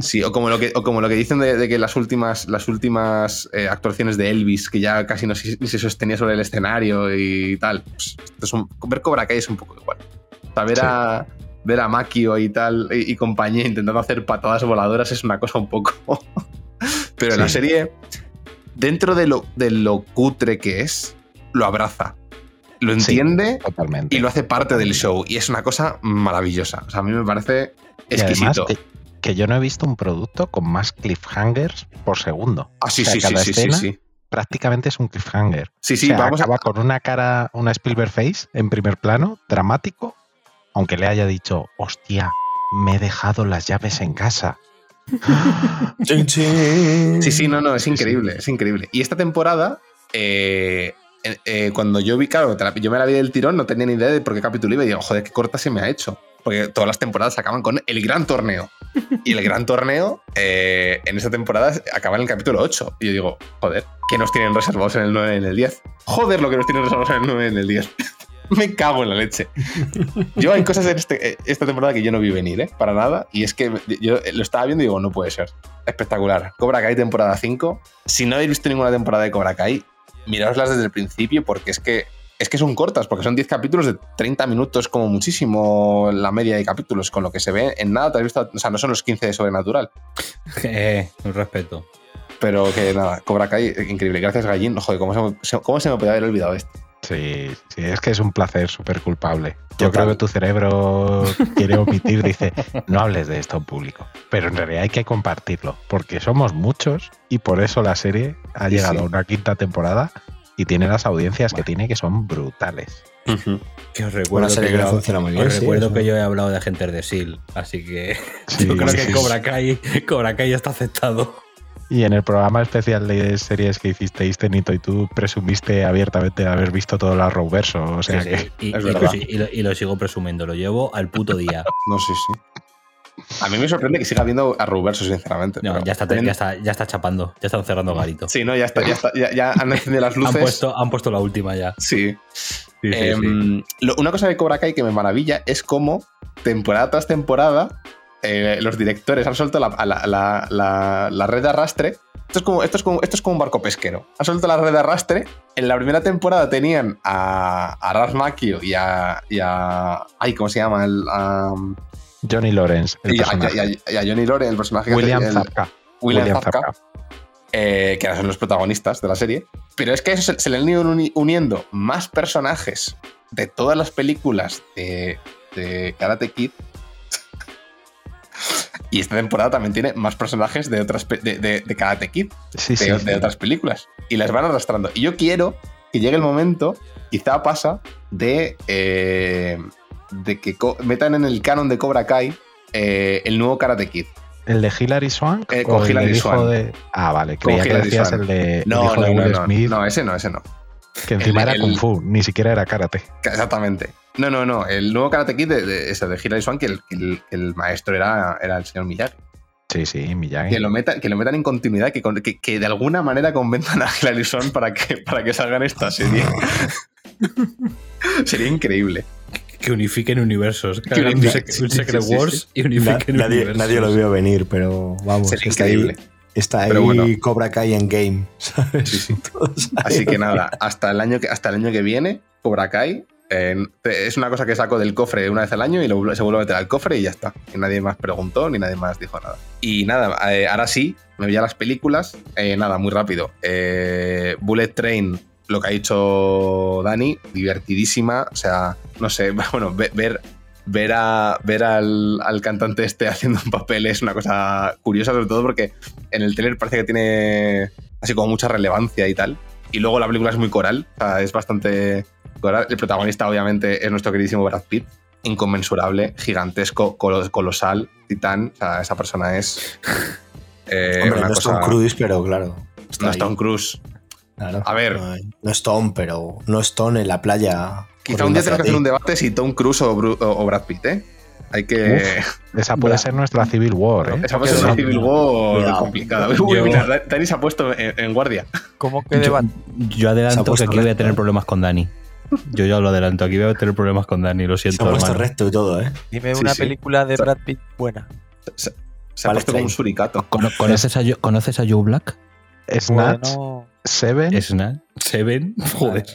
Sí, o como lo que, o como lo que dicen de, de que las últimas, las últimas eh, actuaciones de Elvis, que ya casi no se, sostenía sobre el escenario y tal. Pues, esto es un- ver Cobra Kai es un poco igual. O sea, ver, Sí. a, ver a Makio y tal y, y compañía intentando hacer patadas voladoras es una cosa un poco. Pero la Sí. serie, dentro de lo, de lo cutre que es, lo abraza. Lo Sí, entiende Totalmente. y lo hace parte del show. Y es una cosa maravillosa. O sea, a mí me parece Y además exquisito. que, que yo no he visto un producto con más cliffhangers por segundo. Ah, sí, O sea, sí, sí, cada sí, sí, escena sí. Prácticamente es un cliffhanger. Sí, sí, O sea, vamos a. acaba con una cara, una Spielberg face en primer plano, dramático, aunque le haya dicho, hostia, me he dejado las llaves en casa. Sí, sí, no, no, es increíble, es increíble. Y esta temporada, eh, eh, cuando yo vi, claro, yo me la vi del tirón, no tenía ni idea de por qué capítulo iba y digo, joder, qué corta se me ha hecho. Porque todas las temporadas acaban con el gran torneo. Y el gran torneo, eh, en esta temporada, acaba en el capítulo 8. Y yo digo, joder, ¿qué nos tienen reservados en el 9 y en el 10? Joder, lo que nos tienen reservados en el 9 y en el 10. me cago en la leche. Yo hay cosas en este- eh, esta temporada que yo no vi venir, ¿eh? Para nada. Y es que yo lo estaba viendo y digo, no puede ser. Espectacular. Cobra Kai temporada 5. Si no habéis visto ninguna temporada de Cobra Kai, miraoslas desde el principio porque es que es que son cortas, porque son 10 capítulos de 30 minutos como muchísimo la media de capítulos, con lo que se ve en nada, te has visto, o sea, no son los 15 de Sobrenatural, Eh, un respeto. pero que nada, Cobra Kai, increíble. Gracias, Gallín. Joder, ¿cómo se me, se- cómo se me podía haber olvidado esto? Sí, sí, es que es un placer súper culpable. Yo Total. creo que tu cerebro quiere omitir, dice, no hables de esto en público. Pero en realidad hay que compartirlo, porque somos muchos y por eso la serie ha Sí, llegado sí. a una quinta temporada y tiene las audiencias que tiene que son brutales. Que os recuerdo, que que yo, funciona muy bien, os sí, recuerdo eso. que yo he hablado de Agentes de SEAL, así que Sí, yo creo sí, que sí. Cobra Kai, Cobra Kai está aceptado. Y en el programa especial de series que hicisteis, Tenito, y tú presumiste abiertamente de haber visto todo el Arrowverso. O sea Sí, que sí, Y, es y lo, y lo- y lo sigo presumiendo, lo llevo al puto día. No, sí, sí. A mí me sorprende que siga habiendo Arrowverso, sinceramente. No, pero ya está, también- ya, está, ya está chapando, ya están cerrando garito. Sí, no, ya está, ya está, ya, ya han encendido las luces. Han puesto, han puesto la última ya. Sí. Sí, sí, Em, sí. lo- una cosa de Cobra Kai que me maravilla es cómo, temporada tras temporada, eh, los directores han soltado la, la- la- red de arrastre. Esto es, como, esto, es como, esto es como un barco pesquero. Han soltado la red de arrastre. En la primera temporada tenían a, a Ralph Macchio y a, y a- Ay, ¿cómo se llama? El, Johnny Lawrence, el y, a, personaje. y a- y a Johnny Lore, el personaje que William hace- el- Zabka. William, William Zabka. eh, que ahora son los protagonistas de la serie. Pero es que eso se, se le han ido uni- uniendo más personajes de todas las películas de, de Karate Kid. Y esta temporada también tiene más personajes de otras de, de- de Karate Kid, Sí, de, sí. de otras películas. Y las van arrastrando. Y yo quiero que llegue el momento, quizá pasa, de, eh, de que metan en el canon de Cobra Kai eh, el nuevo Karate Kid. ¿El de Hilary Swank? Eh, con el Hilary Swank. de. Ah, vale, creía que Hilary decías Swank. el de, el No, hijo no, de no, Will no, Smith, no, ese no, ese no. que encima el- era Kung el- Fu, ni siquiera era karate. Exactamente. No, no, no. El nuevo Karate Kid de, de, ese de Hilary Swank, que el, maestro era, era el señor Miyagi. Sí, sí, Miyagi. Que lo, metan, que lo metan en continuidad, que, con- que, que de alguna manera convenzan a Hilary Swank para que, para que salgan esta serie. Sería increíble. Que unifiquen universos. Que hagan un, unifiquen- sec- sí, un sí, Secret sí, Wars sí. y Na- unifiquen nadie, universos. nadie lo vio venir, pero vamos, Sería está ahí, increíble. está ahí Pero bueno. Cobra Kai en game, ¿sabes? Sí, sí. Todos ahí. Así que nada, hasta el año que, hasta el año que viene, Cobra Kai es una cosa que saco del cofre una vez al año y lo, se vuelve a meter al cofre y ya está. Y nadie más preguntó ni nadie más dijo nada. Y nada, eh, ahora sí, me voy a las películas. Eh, nada, muy rápido. Eh, Bullet Train, lo que ha dicho Dani, divertidísima. O sea, no sé, bueno, ve- ver, ver, a, ver al, al cantante este haciendo un papel es una cosa curiosa, sobre todo porque en el trailer parece que tiene así como mucha relevancia y tal. Y luego la película es muy coral, o sea, es bastante El protagonista, obviamente, es nuestro queridísimo Brad Pitt, inconmensurable, gigantesco, colo- colosal, titán. O sea, esa persona es. eh, Hombre, una no es Tom Cruise, pero claro. está No es. Tom Cruise. Claro. A ver. No, no es Tom, pero no es Tom en la playa. Quizá un día tenemos que hacer un debate si Tom Cruise o, Bru- o- o Brad Pitt, ¿eh? Hay que. Esa puede ser nuestra Civil War, ¿eh? Esa puede ser una Civil War Cuidado. complicada. Uy, Yo- mira, Dani se ha puesto en, en guardia. ¿Cómo que Yo, debate? yo adelanto que aquí voy a tener problemas con Dani. Yo ya lo adelanto, aquí voy a tener problemas con Dani, lo Se siento, ha puesto recto y todo, ¿eh? Dime Sí, una sí. película de Brad Pitt buena. Se, se ha puesto como un suricato. ¿Cono- ¿Conoces, a, Joe- ¿Conoces a Joe Black? Snatch, Bueno. Seven, Snatch, Seven, joder.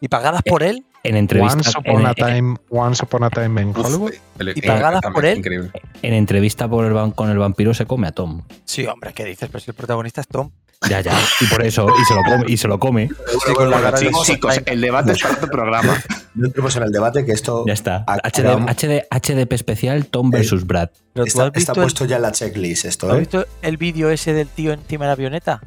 ¿Y pagadas por él? En entrevista, Once Upon en, a en- Time, Once Upon a Time en Hollywood. ¿Y pagadas por él? Increíble. en entrevista por el con el vampiro se come a Tom. Sí, hombre, ¿qué dices? Pero si el protagonista es Tom. Ya, ya. Y por eso, y se lo come. Y se lo come. Sí, con la cara de- Sí, chicos, el debate es para otro programa. No entremos en el debate que esto Ya está. HD, HD, HDP especial Tom versus Brad. Pero tú está, has visto, está el, puesto ya en la checklist esto, ¿has ¿eh? visto el vídeo ese del tío encima de la avioneta?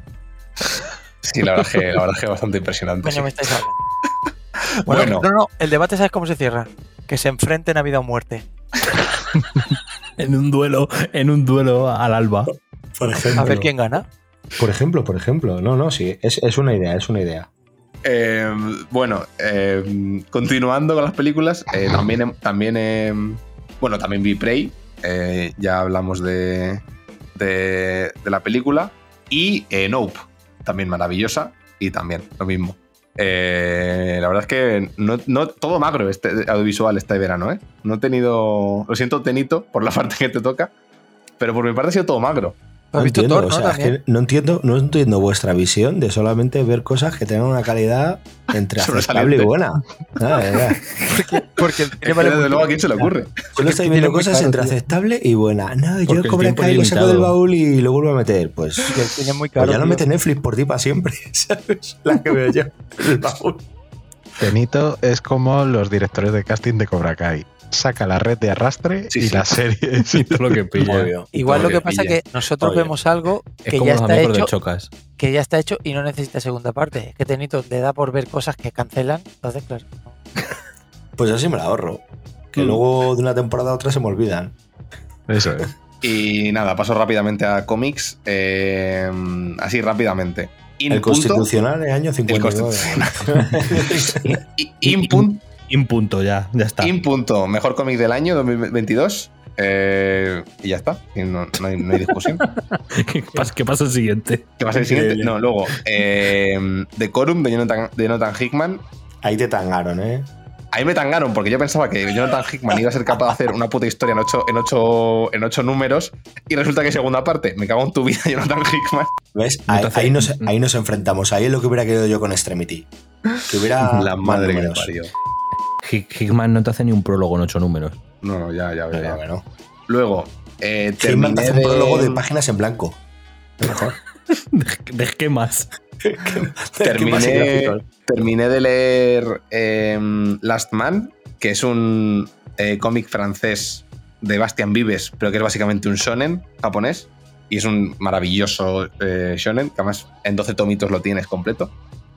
Sí, la verdad es que, la verdad es que bastante impresionante. Sí. me estáis hablando. Bueno, Bueno. no, no, el debate, ¿sabes cómo se cierra? Que se enfrenten a vida o muerte. En un duelo, en un duelo al alba. Por ejemplo. A ver quién gana. Por ejemplo, por ejemplo. No, no, sí. Es, es una idea, es una idea. Eh, bueno, eh, continuando con las películas, eh, también, también eh, bueno, también vi Prey, eh, ya hablamos de, de, la película, y eh, Nope, también maravillosa, y también lo mismo. La verdad es que no, no- todo magro este audiovisual este verano, ¿eh? No he tenido, lo siento Tenito por la parte que te toca, pero por mi parte ha sido todo magro. ¿Has No visto entiendo, Thor, o no? sea, es También. que no entiendo, no entiendo vuestra visión de solamente ver cosas que tengan una calidad entre aceptable y buena. Ah. Porque el Es cine que vale desde luego a quién se le ocurre. Solo estáis viendo cosas caro, entre tío. aceptable y buena. No, Porque yo el Cobra Kai lo saco del baúl y lo vuelvo a meter. Pues, pues ya no tío. mete Netflix por ti para siempre, ¿sabes? La que veo yo. El baúl. Tenito es como los directores de casting de Cobra Kai. Saca la red de arrastre Sí, y sí. la serie. Sí, todo lo que pilla. Obvio. Igual lo que pasa es que nosotros Obvio. vemos algo Es que como ya los está hecho, de Chocas. que ya está hecho y no necesita segunda parte. Es que Tenito le da por ver cosas que cancelan. Entonces, claro. Pues así me la ahorro. Que Mm. luego de una temporada a otra se me olvidan. Eso es. Y nada, paso rápidamente a cómics. eh, así rápidamente. In El punto- Constitucional es año 59. I- In, pun- In punto, ya, ya está. in punto, mejor cómic del año 2022. eh, y ya está. Y no, no hay, no hay discusión. ¿Qué pasa, qué pasa el siguiente? ¿Qué va a ser el siguiente? No, luego. Eh, Decorum de Jonathan, de Jonathan Hickman. Ahí te tangaron, ¿eh? Ahí me tangaron porque yo pensaba que Jonathan Hickman iba a ser capaz de hacer una puta historia en ocho, en ocho, en ocho números y resulta que segunda parte. Me cago en tu vida, Jonathan Hickman. ¿Ves? Ahí, ahí nos, ahí nos enfrentamos. Ahí es lo que hubiera querido yo con Extremity. Que hubiera La madre que me números. parió. Hick- Hickman no te hace ni un prólogo en ocho números. No, no, ya, ya, ya. no, no. Luego, eh, te terminé hace un de... prólogo de páginas en blanco. Mejor. ¿De, de qué más? terminé, terminé de leer eh, Last Man, que es un eh, cómic francés de Bastian Vives, pero que es básicamente un shonen japonés. Y es un maravilloso eh, shonen, que además en 12 tomitos lo tienes completo.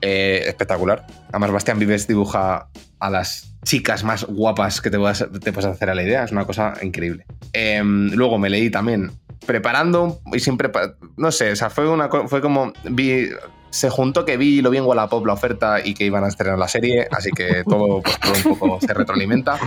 Eh, espectacular. Además, Bastian Vives dibuja a las chicas más guapas que te puedas, te puedas hacer a la idea. Es una cosa increíble. Eh, luego me leí también preparando y sin preparar. No sé, o sea, fue, una, fue como. Vi, se juntó que vi lo bien Wallapop la oferta y que iban a estrenar la serie, así que todo, pues, un poco se retroalimenta.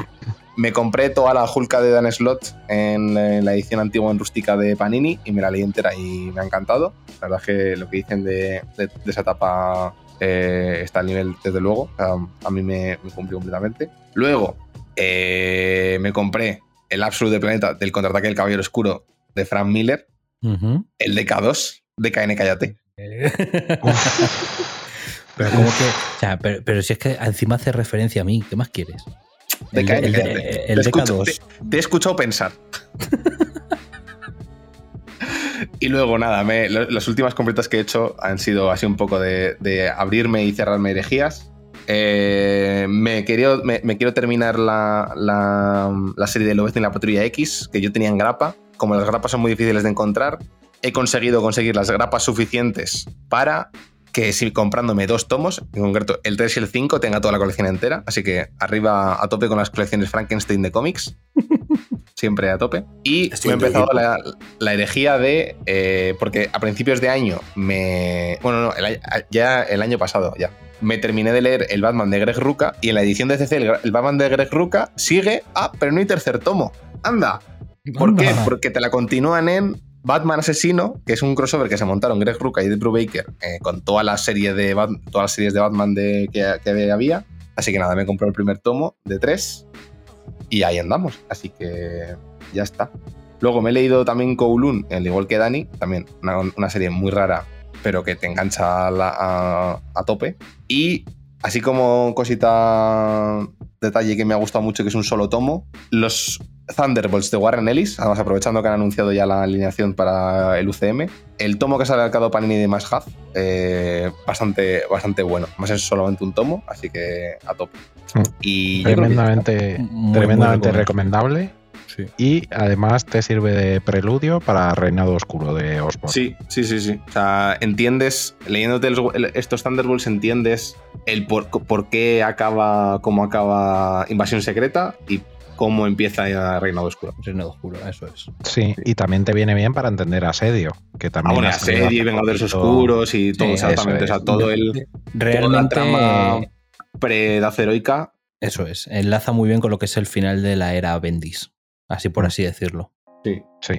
Me compré toda la Hulka de Dan Slott en, la edición antigua en rústica de Panini y me la leí entera y me ha encantado. La verdad es que lo que dicen de- de esa etapa eh, está al nivel, desde luego. A mí me, me cumplió completamente. Luego, eh, me compré el Absolute Planeta del contraataque del Caballero Oscuro de Frank Miller, el DK2 de KN Cállate. pero como que. O sea, pero, pero si es que encima hace referencia a mí, ¿qué más quieres? De El, KN el- Cállate. el Te escucho- DK2. te- te he escuchado pensar. y luego, nada, me- las últimas completas que he hecho han sido así un poco de, de abrirme y cerrarme herejías. Eh, me, quiero, me, me quiero terminar la, la, la serie de Lobezno y la Patrulla X, que yo tenía en grapa. Como las grapas son muy difíciles de encontrar, he conseguido conseguir las grapas suficientes para que si comprándome dos tomos, en concreto el 3 y el 5, tenga toda la colección entera. Así que arriba a tope con las colecciones Frankenstein de cómics. Siempre a tope. Y Estoy me he empezado la, la herejía de. eh, porque a principios de año me. Bueno, no, el ya el año pasado, ya. Me terminé de leer el Batman de Greg Ruca y en la edición de CC el, el Batman de Greg Ruca sigue. Ah, pero no hay tercer tomo. Anda. ¿Por qué? Porque te la continúan en Batman Asesino, que es un crossover que se montaron Greg Rucka y Ed Brubaker eh, con toda la serie de Bat- todas las series de Batman de, que, que había. Así que nada, me compré el primer tomo de tres y ahí andamos. Así que ya está. Luego me he leído también Kowloon, al igual que Dani, también una, serie muy rara, pero que te engancha a- a tope. Y así como cosita detalle que me ha gustado mucho, que es un solo tomo, los Thunderbolts de Warren Ellis, además aprovechando que han anunciado ya la alineación para el UCM, el tomo que se ha sacado Panini de Mash Half, eh, bastante, bastante bueno. Más es solamente un tomo, así que a tope. Mm. Y. Tremendamente, Muy, tremendamente muy recomendable. Sí. Y además te sirve de preludio para Reinado Oscuro de Osborne. Sí, sí, sí, sí. O sea, entiendes, leyéndote los- estos Thunderbolts, entiendes el por, por qué acaba, cómo acaba Invasión Secreta y cómo empieza Reinado Oscuro. Reinado Oscuro, eso es. Sí, y también te viene bien para entender Asedio, que Ah, también bueno, salido Asedio y Vengadores. Oscuros y todo, Sí, exactamente. O sea, todo el. Toda la Realmente. trama pre-Edad Heroica. Eso es. Enlaza muy bien con lo que es el final de la era Bendis. Así Mm. por así decirlo. Sí. Sí.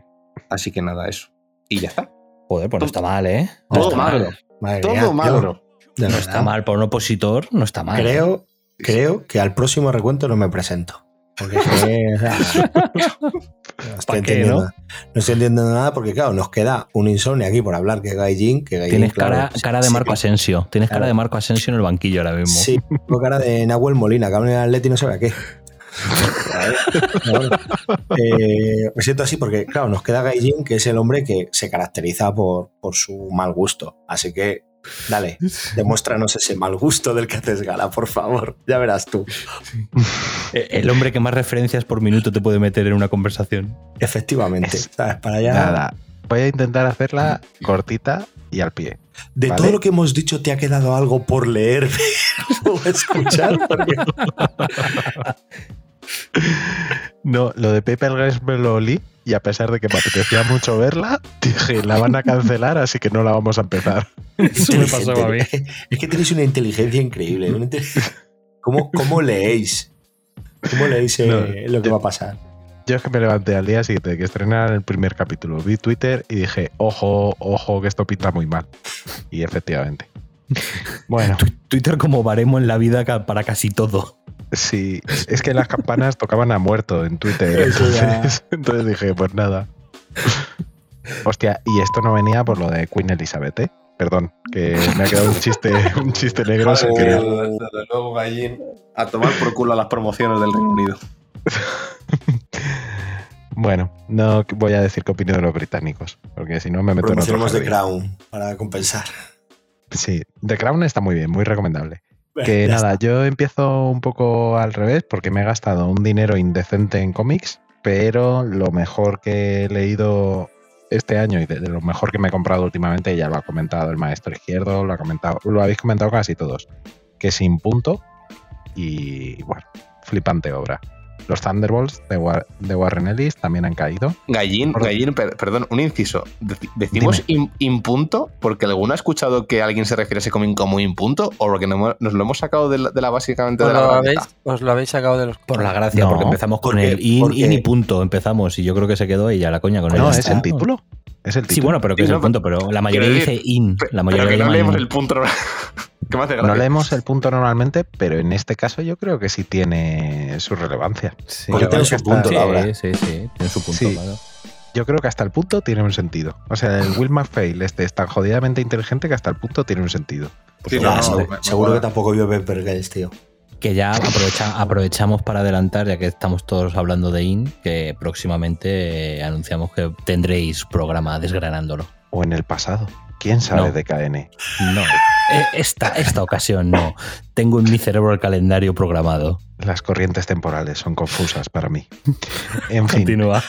Así que nada, eso. Y ya está. Joder, pues no está mal, ¿eh? No Todo está magro. mal. Madre Todo mía, yo, magro. de No está mal. Por un opositor, no está mal. ¿eh? Creo, creo que al próximo recuento no me presento. Porque es no, estoy ¿Pa qué, entendiendo no? nada. No estoy entendiendo nada porque, claro, nos queda un insomnio aquí por hablar que Gaijin, que Gaijin, Tienes claro, cara, cara de sí, Marco Asensio. Tienes cara de Marco Asensio en el banquillo ahora mismo. Sí, tengo cara de Nahuel Molina, que habla en el Atleti y no sabe a qué. Claro. Eh, me siento así porque, claro, nos queda Gaijin, que es el hombre que se caracteriza por, por su mal gusto. Así que, dale, demuéstranos ese mal gusto del que haces gala, por favor. Ya verás tú. Eh, El hombre que más referencias por minuto te puede meter en una conversación. Efectivamente. ¿sabes? Para allá. Nada, voy a intentar hacerla cortita y al pie. De ¿vale? todo lo que hemos dicho, ¿te ha quedado algo por leer o escuchar? Porque- No, lo de Paper Girls me lo olí y a pesar de que me apetecía mucho verla, dije, la van a cancelar, así que no la vamos a empezar. Eso me pasaba a mí. Es que tenéis una inteligencia increíble. una ¿Cómo, cómo leéis? ¿Cómo leéis eh, No, lo que yo- va a pasar? Yo es que me levanté al día siguiente de que estrenaran el primer capítulo, vi Twitter y dije, ojo, ojo, que esto pinta muy mal. Y efectivamente. Bueno, Twitter como baremo en la vida para casi todo. Sí, es que las campanas tocaban a muerto en Twitter. Entonces, entonces dije, pues nada. Hostia, y esto no venía por lo de Queen Elizabeth, ¿eh? Perdón, que me ha quedado un chiste, un chiste negro. Desde luego, Gallín. A tomar por culo las promociones del Reino Unido. Bueno, no voy a decir qué opino de los británicos, porque si no me meto en otro de. Crown para compensar. Sí, The Crown está muy bien, muy recomendable. Que Ya nada, está. yo empiezo un poco al revés porque me he gastado un dinero indecente en cómics, pero lo mejor que he leído este año y de, de lo mejor que me he comprado últimamente, ya lo ha comentado el maestro izquierdo, lo ha comentado, lo habéis comentado casi todos, que sin punto y bueno, flipante obra. Los Thunderbolts de, War- de Warren Ellis también han caído. Gallín, Por- Gallín, per- perdón, un inciso. Deci- ¿Decimos im- impunto porque alguno ha escuchado que alguien se refiere a ese cómic como impunto o porque no- nos lo hemos sacado de la, de la básicamente ¿Os de la lo, granita? habéis, os lo habéis sacado de los Por la gracia, No, porque empezamos con porque- el in, porque- in y punto. Empezamos y yo creo que se quedó ella la coña con No, el es el título. Es el título. Sí, bueno, pero que es no, el punto, pero la mayoría dice in. La Pero mayoría que no leemos in. el punto. ¿Qué me hace No leemos el punto normalmente, pero en este caso yo creo que sí tiene su relevancia. Sí, Porque Yo tiene creo su que punto, hasta- la obra. sí, sí, sí, tiene su punto, Sí. claro. Yo creo que hasta el punto tiene un sentido. O sea, el Will McPhail este es tan jodidamente inteligente que hasta el punto tiene un sentido. Sí, Ya, no, no, seguro, me- me seguro mola. que tampoco vio Pepper Girls, tío. Que ya aprovecha- aprovechamos para adelantar, ya que estamos todos hablando de IN, que próximamente eh, anunciamos que tendréis programa desgranándolo. O en el pasado. ¿Quién sabe No. de KN? No, eh, esta, esta ocasión no. Tengo en mi cerebro el calendario programado. Las corrientes temporales son confusas para mí. En fin. Continúa.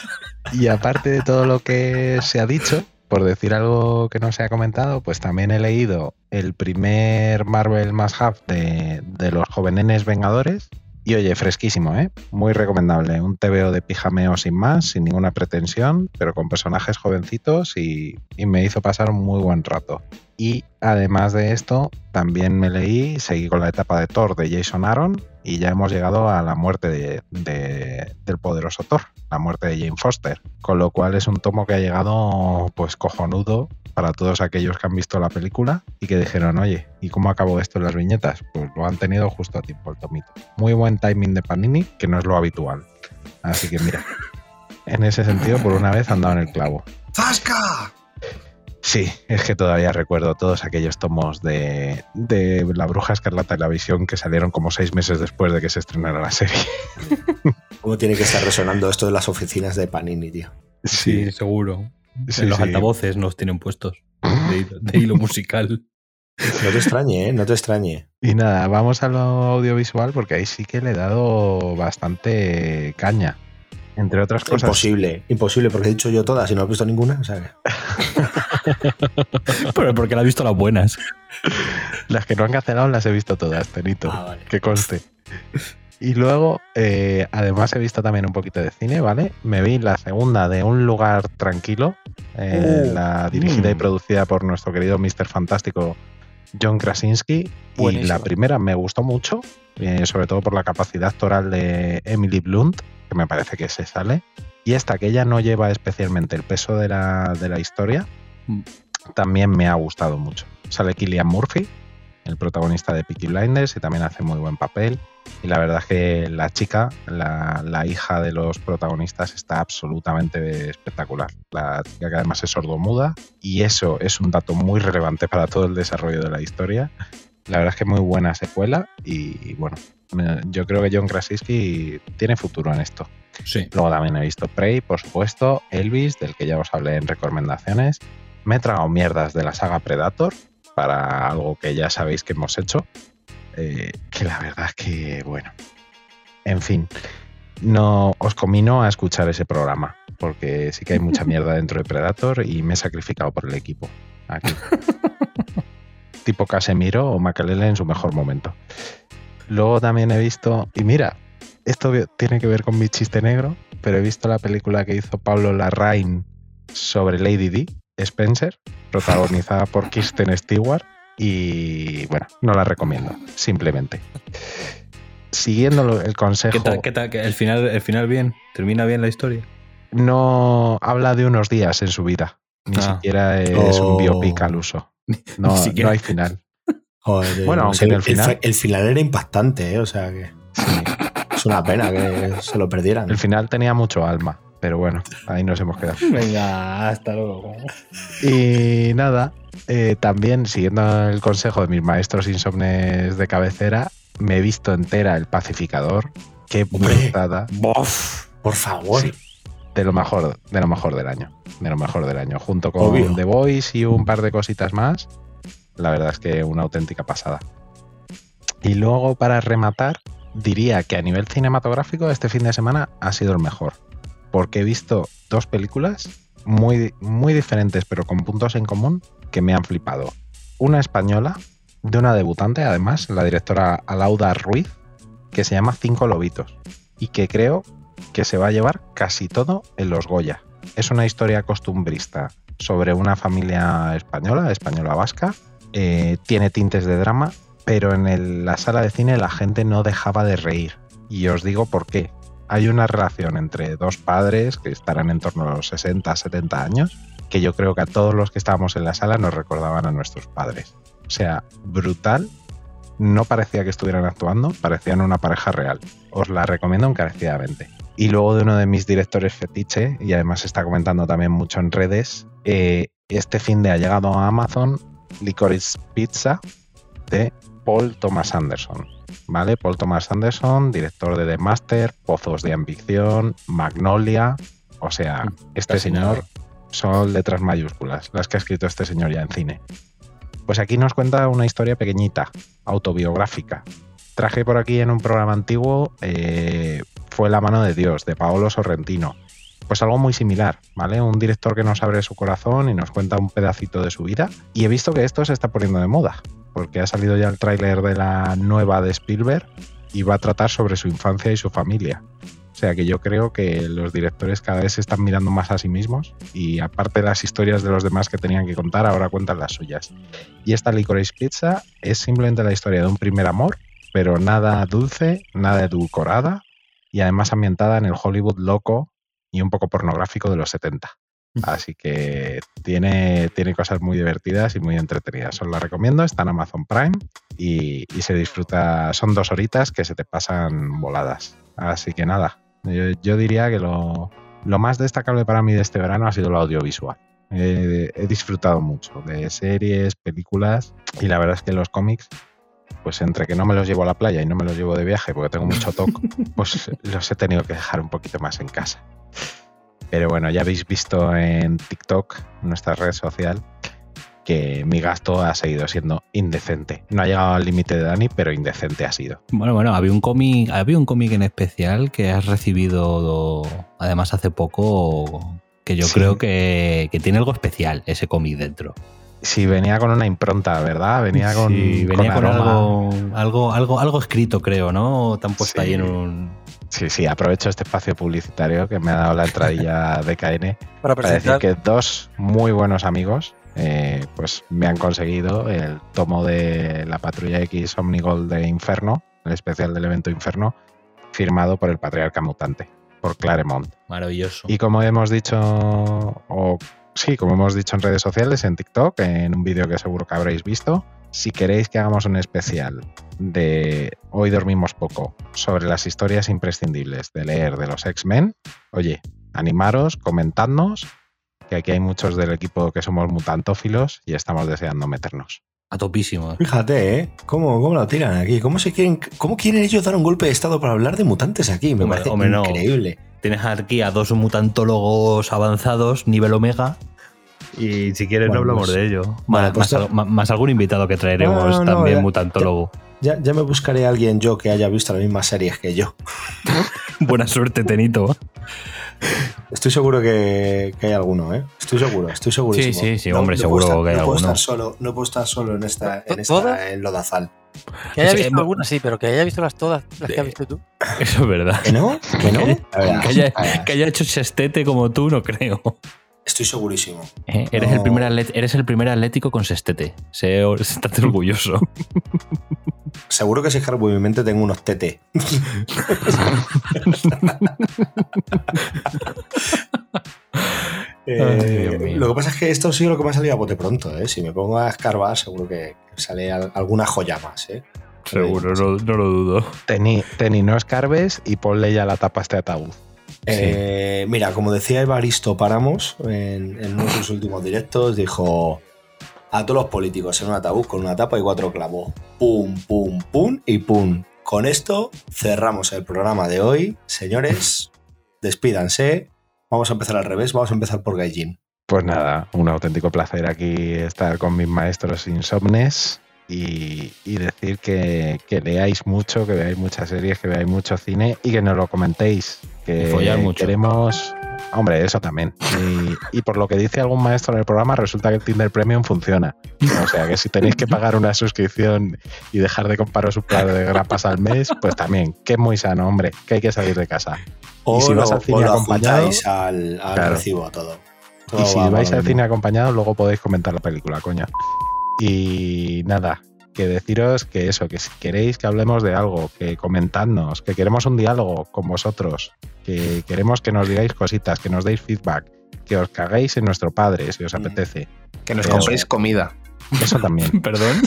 Y aparte de todo lo que se ha dicho, por decir algo que no se ha comentado, pues también he leído el primer Marvel Must Have de, de los jovenenes Vengadores. Y oye, fresquísimo, ¿eh? Muy recomendable. Un TVO de pijameo sin más, sin ninguna pretensión, pero con personajes jovencitos y, y me hizo pasar un muy buen rato. Y además de esto, también me leí, seguí con la etapa de Thor de Jason Aaron y ya hemos llegado a la muerte de- de- del poderoso Thor, la muerte de Jane Foster. Con lo cual es un tomo que ha llegado pues cojonudo para todos aquellos que han visto la película y que dijeron, oye, ¿y cómo acabó esto en las viñetas? Pues lo han tenido justo a tiempo el tomito. Muy buen timing de Panini, que no es lo habitual. Así que mira, en ese sentido, por una vez han dado en el clavo. ¡Zasca! Sí, es que todavía recuerdo todos aquellos tomos de, de La Bruja Escarlata y la Visión que salieron como seis meses después de que se estrenara la serie. ¿Cómo tiene que estar resonando esto de las oficinas de Panini, tío? Sí, seguro. Sí, en los sí. altavoces nos tienen puestos. De hilo, de hilo musical. No te extrañe, ¿eh? No te extrañe. Y nada, vamos a lo audiovisual porque ahí sí que le he dado bastante caña. Entre otras cosas. Imposible, imposible, porque he dicho yo todas y no he visto ninguna. O sea, que- Pero porque la he visto las buenas. Las que no han cancelado las he visto todas, Tenito. Ah, vale. Que conste. Y luego, eh, además he visto también un poquito de cine, ¿vale? Me vi la segunda de Un lugar tranquilo, eh, Uh, la dirigida y mm. producida por nuestro querido Mr. Fantástico John Krasinski. Y la primera me gustó mucho, eh, sobre todo por la capacidad actoral de Emily Blunt, que me parece que se sale. Y esta, que ella no lleva especialmente el peso de la, de la historia, Mm. también me ha gustado mucho. Sale Killian Murphy, el protagonista de Peaky Blinders, y también hace muy buen papel. Y la verdad es que la chica, la, la hija de los protagonistas, está absolutamente espectacular. La chica que además es sordomuda, y eso es un dato muy relevante para todo el desarrollo de la historia. La verdad es que muy buena secuela y bueno, me- yo creo que John Krasinski tiene futuro en esto. Sí. Luego también he visto Prey, por supuesto, Elvis, del que ya os hablé en recomendaciones. Me he tragado mierdas de la saga Predator para algo que ya sabéis que hemos hecho. Eh, que la verdad es que, bueno, en fin, no os comino a escuchar ese programa, porque sí que hay mucha mierda dentro de Predator y me he sacrificado por el equipo. Aquí. tipo Casemiro o Makalele en su mejor momento. Luego también he visto, y mira, esto tiene que ver con mi chiste negro, pero he visto la película que hizo Pablo Larraín sobre Lady D, Spencer, protagonizada por Kirsten Stewart, y bueno, no la recomiendo, simplemente. Siguiendo el consejo, ¿Qué tal? ¿Qué tal? ¿Qué- ¿El final, ¿El final bien? ¿Termina bien la historia? no habla de unos días en su vida, ni Ah. siquiera es Oh. un biopic al uso. No, siquiera. no hay final. Joder, Bueno, no aunque el el, final- fi- el final era impactante, ¿eh? o sea que es una pena que se lo perdieran. El final tenía mucho alma, pero bueno, ahí nos hemos quedado. Venga, hasta luego. Y nada, eh, también siguiendo el consejo de mis maestros insomnes de cabecera, me he visto entera El Pacificador. Qué Hombre. brutada. Por favor. Sí, de lo mejor, de lo mejor del año. De lo mejor del año. Junto con Obvio. The Voice y un par de cositas más. La verdad es que una auténtica pasada. Y luego, para rematar, diría que a nivel cinematográfico este fin de semana ha sido el mejor. Porque he visto dos películas muy, muy diferentes, pero con puntos en común, que me han flipado. Una española, de una debutante, además, la directora Alauda Ruiz, que se llama Cinco Lobitos. Y que creo que se va a llevar casi todo en los Goya. Es una historia costumbrista sobre una familia española, española vasca. Eh, tiene tintes de drama, pero en la sala de cine la gente no dejaba de reír. Y os digo por qué. Hay una relación entre dos padres que estarán en torno a los 60, 70 años, que yo creo que a todos los que estábamos en la sala nos recordaban a nuestros padres. O sea, brutal. No parecía que estuvieran actuando, parecían una pareja real. Os la recomiendo encarecidamente. Y luego de uno de mis directores fetiche, y además está comentando también mucho en redes, eh, este fin de ha llegado a Amazon Licorice Pizza de Paul Thomas Anderson. ¿Vale? Paul Thomas Anderson, director de The Master, Pozos de Ambición, Magnolia. O sea, este casi señor nada. Son letras mayúsculas, las que ha escrito este señor ya en cine. Pues aquí nos cuenta una historia pequeñita, autobiográfica. Traje por aquí en un programa antiguo eh, Fue la mano de Dios, de Paolo Sorrentino. Pues algo muy similar, ¿vale? Un director que nos abre su corazón y nos cuenta un pedacito de su vida. Y he visto que esto se está poniendo de moda, porque ha salido ya el tráiler de la nueva de Spielberg y va a tratar sobre su infancia y su familia. O sea que yo creo que los directores cada vez se están mirando más a sí mismos y aparte de las historias de los demás que tenían que contar, ahora cuentan las suyas. Y esta Licorice Pizza es simplemente la historia de un primer amor, pero nada dulce, nada edulcorada y además ambientada en el Hollywood loco y un poco pornográfico de los 70. Así que tiene, tiene cosas muy divertidas y muy entretenidas. Os la recomiendo, está en Amazon Prime y, y se disfruta. Son dos horitas que se te pasan voladas. Así que nada, yo, yo diría que lo, lo más destacable para mí de este verano ha sido el audiovisual. Eh, he disfrutado mucho de series, películas y la verdad es que los cómics, pues entre que no me los llevo a la playa y no me los llevo de viaje porque tengo mucho toque, pues los he tenido que dejar un poquito más en casa. Pero bueno, ya habéis visto en TikTok, nuestra red social, que mi gasto ha seguido siendo indecente. No ha llegado al límite de Dani, pero indecente ha sido. Bueno, bueno, había un cómic, había un cómic en especial que has recibido además hace poco que yo Sí. creo que, que tiene algo especial ese cómic dentro. Sí, venía con una impronta, ¿verdad? Venía con, Sí, venía con, aroma. algo, algo, algo, algo escrito, creo, ¿no? Te han puesto Sí. ahí en un. Sí, sí, aprovecho este espacio publicitario que me ha dado la entradilla de KN Para para decir que dos muy buenos amigos eh, pues me han conseguido el tomo de la Patrulla X Omnigol de Inferno, el especial del evento Inferno, firmado por el Patriarca Mutante, por Claremont. Maravilloso. Y como hemos dicho, o sí, como hemos dicho en redes sociales, en TikTok, en un vídeo que seguro que habréis visto, si queréis que hagamos un especial de Hoy dormimos poco sobre las historias imprescindibles de leer de los X-Men, oye, animaros, comentadnos, que aquí hay muchos del equipo que somos mutantófilos y estamos deseando meternos. A topísimo. Fíjate, ¿eh? ¿Cómo, cómo lo tiran aquí? ¿Cómo, se quieren, ¿Cómo quieren ellos dar un golpe de estado para hablar de mutantes aquí? Me Hombre, parece hombre, no. increíble. Tienes aquí a dos mutantólogos avanzados, nivel omega. Y si quieres, Bueno, no hablamos pues- de ello. Vale, pues más algún invitado que traeremos No, no, también ya- mutantólogo. Ya, ya me buscaré a alguien yo que haya visto las mismas series que yo. Buena suerte, Tenito. Estoy seguro que, que hay alguno, ¿eh? Estoy seguro, estoy segurísimo. Sí, sí, sí, hombre, seguro estar- que hay no puedo alguno. estar solo, no puedo estar solo en esta, en esta en Lodazal. Que haya visto eh, algunas, sí, pero que haya visto las todas, las que has visto tú. Eso es verdad. ¿Que no? ¿Que no? Que haya, que haya hecho sextete como tú, no creo. Estoy segurísimo. Eh, Eres, No. el primer atlet- eres el primer atlético con sextete. Sé, estate orgulloso. Seguro que si escarbo mi mente tengo unos TT. Eh, Ay, lo que pasa es que esto ha sido lo que me ha salido a bote pronto. ¿eh? Si me pongo a escarbar, seguro que sale al- alguna joya más. ¿eh? Seguro, no, no lo dudo. Teni, Teni, no escarbes y ponle ya la tapa a este ataúd. Eh, Mira, como decía Evaristo Páramos en, en uno de sus últimos directos, dijo a todos los políticos en un ataúd con una tapa y cuatro clavos. Pum, pum, pum y pum. Con esto cerramos el programa de hoy. Señores, despídanse. Vamos a empezar al revés, vamos a empezar por Gaijin. Pues nada, un auténtico placer aquí estar con mis maestros insomnes y, y decir que, que leáis mucho, que veáis muchas series, que veáis mucho cine y que nos lo comentéis. Que Y follar mucho. queremos. Hombre, eso también. Y, y por lo que dice algún maestro en el programa, resulta que el Tinder Premium funciona. O sea que si tenéis que pagar una suscripción y dejar de compraros un plato de grapas al mes, pues también, que es muy sano, hombre, que hay que salir de casa. O y si lo, vas al cine acompañado, al, al Claro. recibo todo. y Todo si va- va vais al cine acompañado, luego podéis comentar la película, coño. Y nada, que deciros que eso, que si queréis que hablemos de algo, que comentadnos, que queremos un diálogo con vosotros, que queremos que nos digáis cositas, que nos deis feedback, que os caguéis en nuestro padre si os apetece. Que nos Eso. compréis comida. Eso también. Perdón.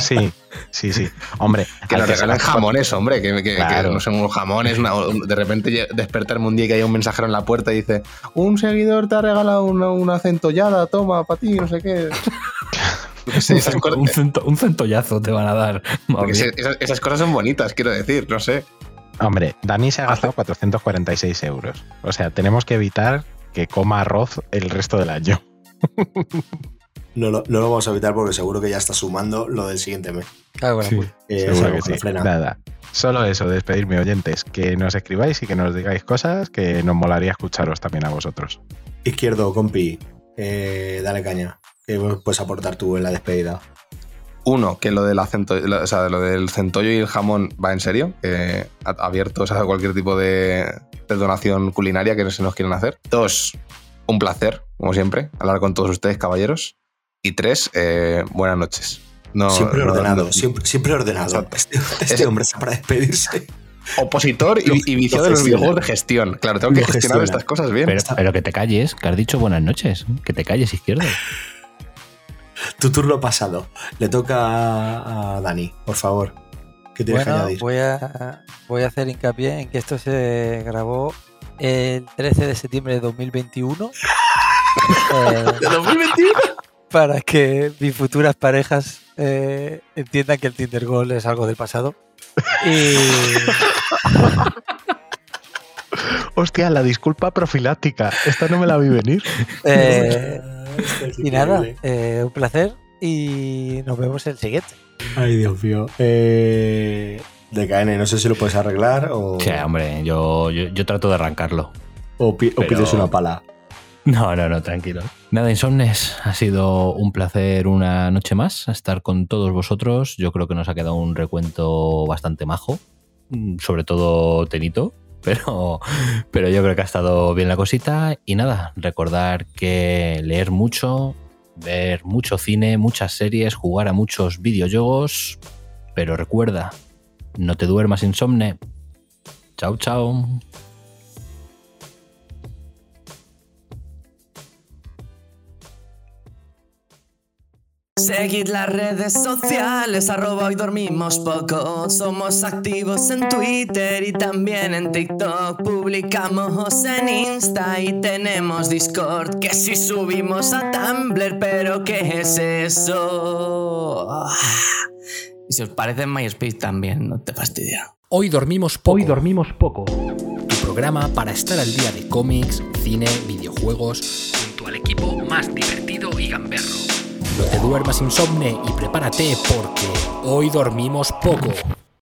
Sí, sí, sí. Hombre, Que nos regalen jamones, hombre. Que, que- que Claro. no son unos jamones. una- de repente despertarme un día y que haya un mensajero en la puerta y dice: Un seguidor te ha regalado una, una centollada, toma, para ti, no sé qué. Esas, un, cento- un centollazo te van a dar. esas cosas son bonitas, quiero decir, no sé. Hombre, Dani se ha gastado 446 euros. O sea, tenemos que evitar que coma arroz el resto del año. No, lo- no lo vamos a evitar porque seguro que ya está sumando lo del siguiente mes. Claro, bueno, pues, Eh, Seguro que sí. frena. Nada. Solo eso, despedirme, oyentes. Que nos escribáis y que nos digáis cosas que nos molaría escucharos también a vosotros. Izquierdo, compi, eh, dale caña. ¿Qué puedes aportar tú en la despedida? Uno, que lo del acento, lo- o sea, lo del centollo y el jamón va en serio, a- abiertos a cualquier tipo de, de donación culinaria que se nos quieran hacer. Dos, un placer, como siempre, hablar con todos ustedes, caballeros. Y tres, eh, buenas noches. No, siempre no- ordenado, no- siempre, siempre ordenado. Este, este hombre está para despedirse. Opositor y, y viciado de los videojuegos de gestión. Claro, tengo que gestionar gestiona. estas cosas bien. Pero, pero que te calles, que has dicho buenas noches. Que te calles, izquierdo. Tu turno pasado. Le toca a, Dani, por favor. ¿Qué tienes que bueno, añadir? voy a, voy a hacer hincapié en que esto se grabó el 13 de septiembre de 2021. eh, ¿De 2021? para que mis futuras parejas eh, entiendan que el Tinder Gold es algo del pasado. Y Hostia, la disculpa profiláctica. Esta no me la vi venir. Eh, es y nada, eh, un placer y nos vemos el siguiente. Ay, Dios mío. Eh, DKN, no sé si lo puedes arreglar o, Sí, hombre, yo, yo, yo trato de arrancarlo. o, pi- o pides una pala. No, no, no, tranquilo. Nada, Insomnes, ha sido un placer una noche más estar con todos vosotros. Yo creo que nos ha quedado un recuento bastante majo, mm, sobre todo Tenito, pero, pero yo creo que ha estado bien la cosita. Y nada, recordar que leer mucho, ver mucho cine, muchas series, jugar a muchos videojuegos, pero recuerda, no te duermas insomne. Chao, chao. Seguid las redes sociales, arroba hoy dormimos poco. Somos activos en Twitter y también en TikTok. Publicamos en Insta y tenemos Discord. Que si subimos a Tumblr, pero ¿qué es eso? Y si os parece en MySpace también, no te fastidia. Hoy dormimos poco. Hoy dormimos poco. Tu programa para estar al día de cómics, cine, videojuegos, junto al equipo más divertido y gamberro. No te duermas insomne y prepárate porque hoy dormimos poco.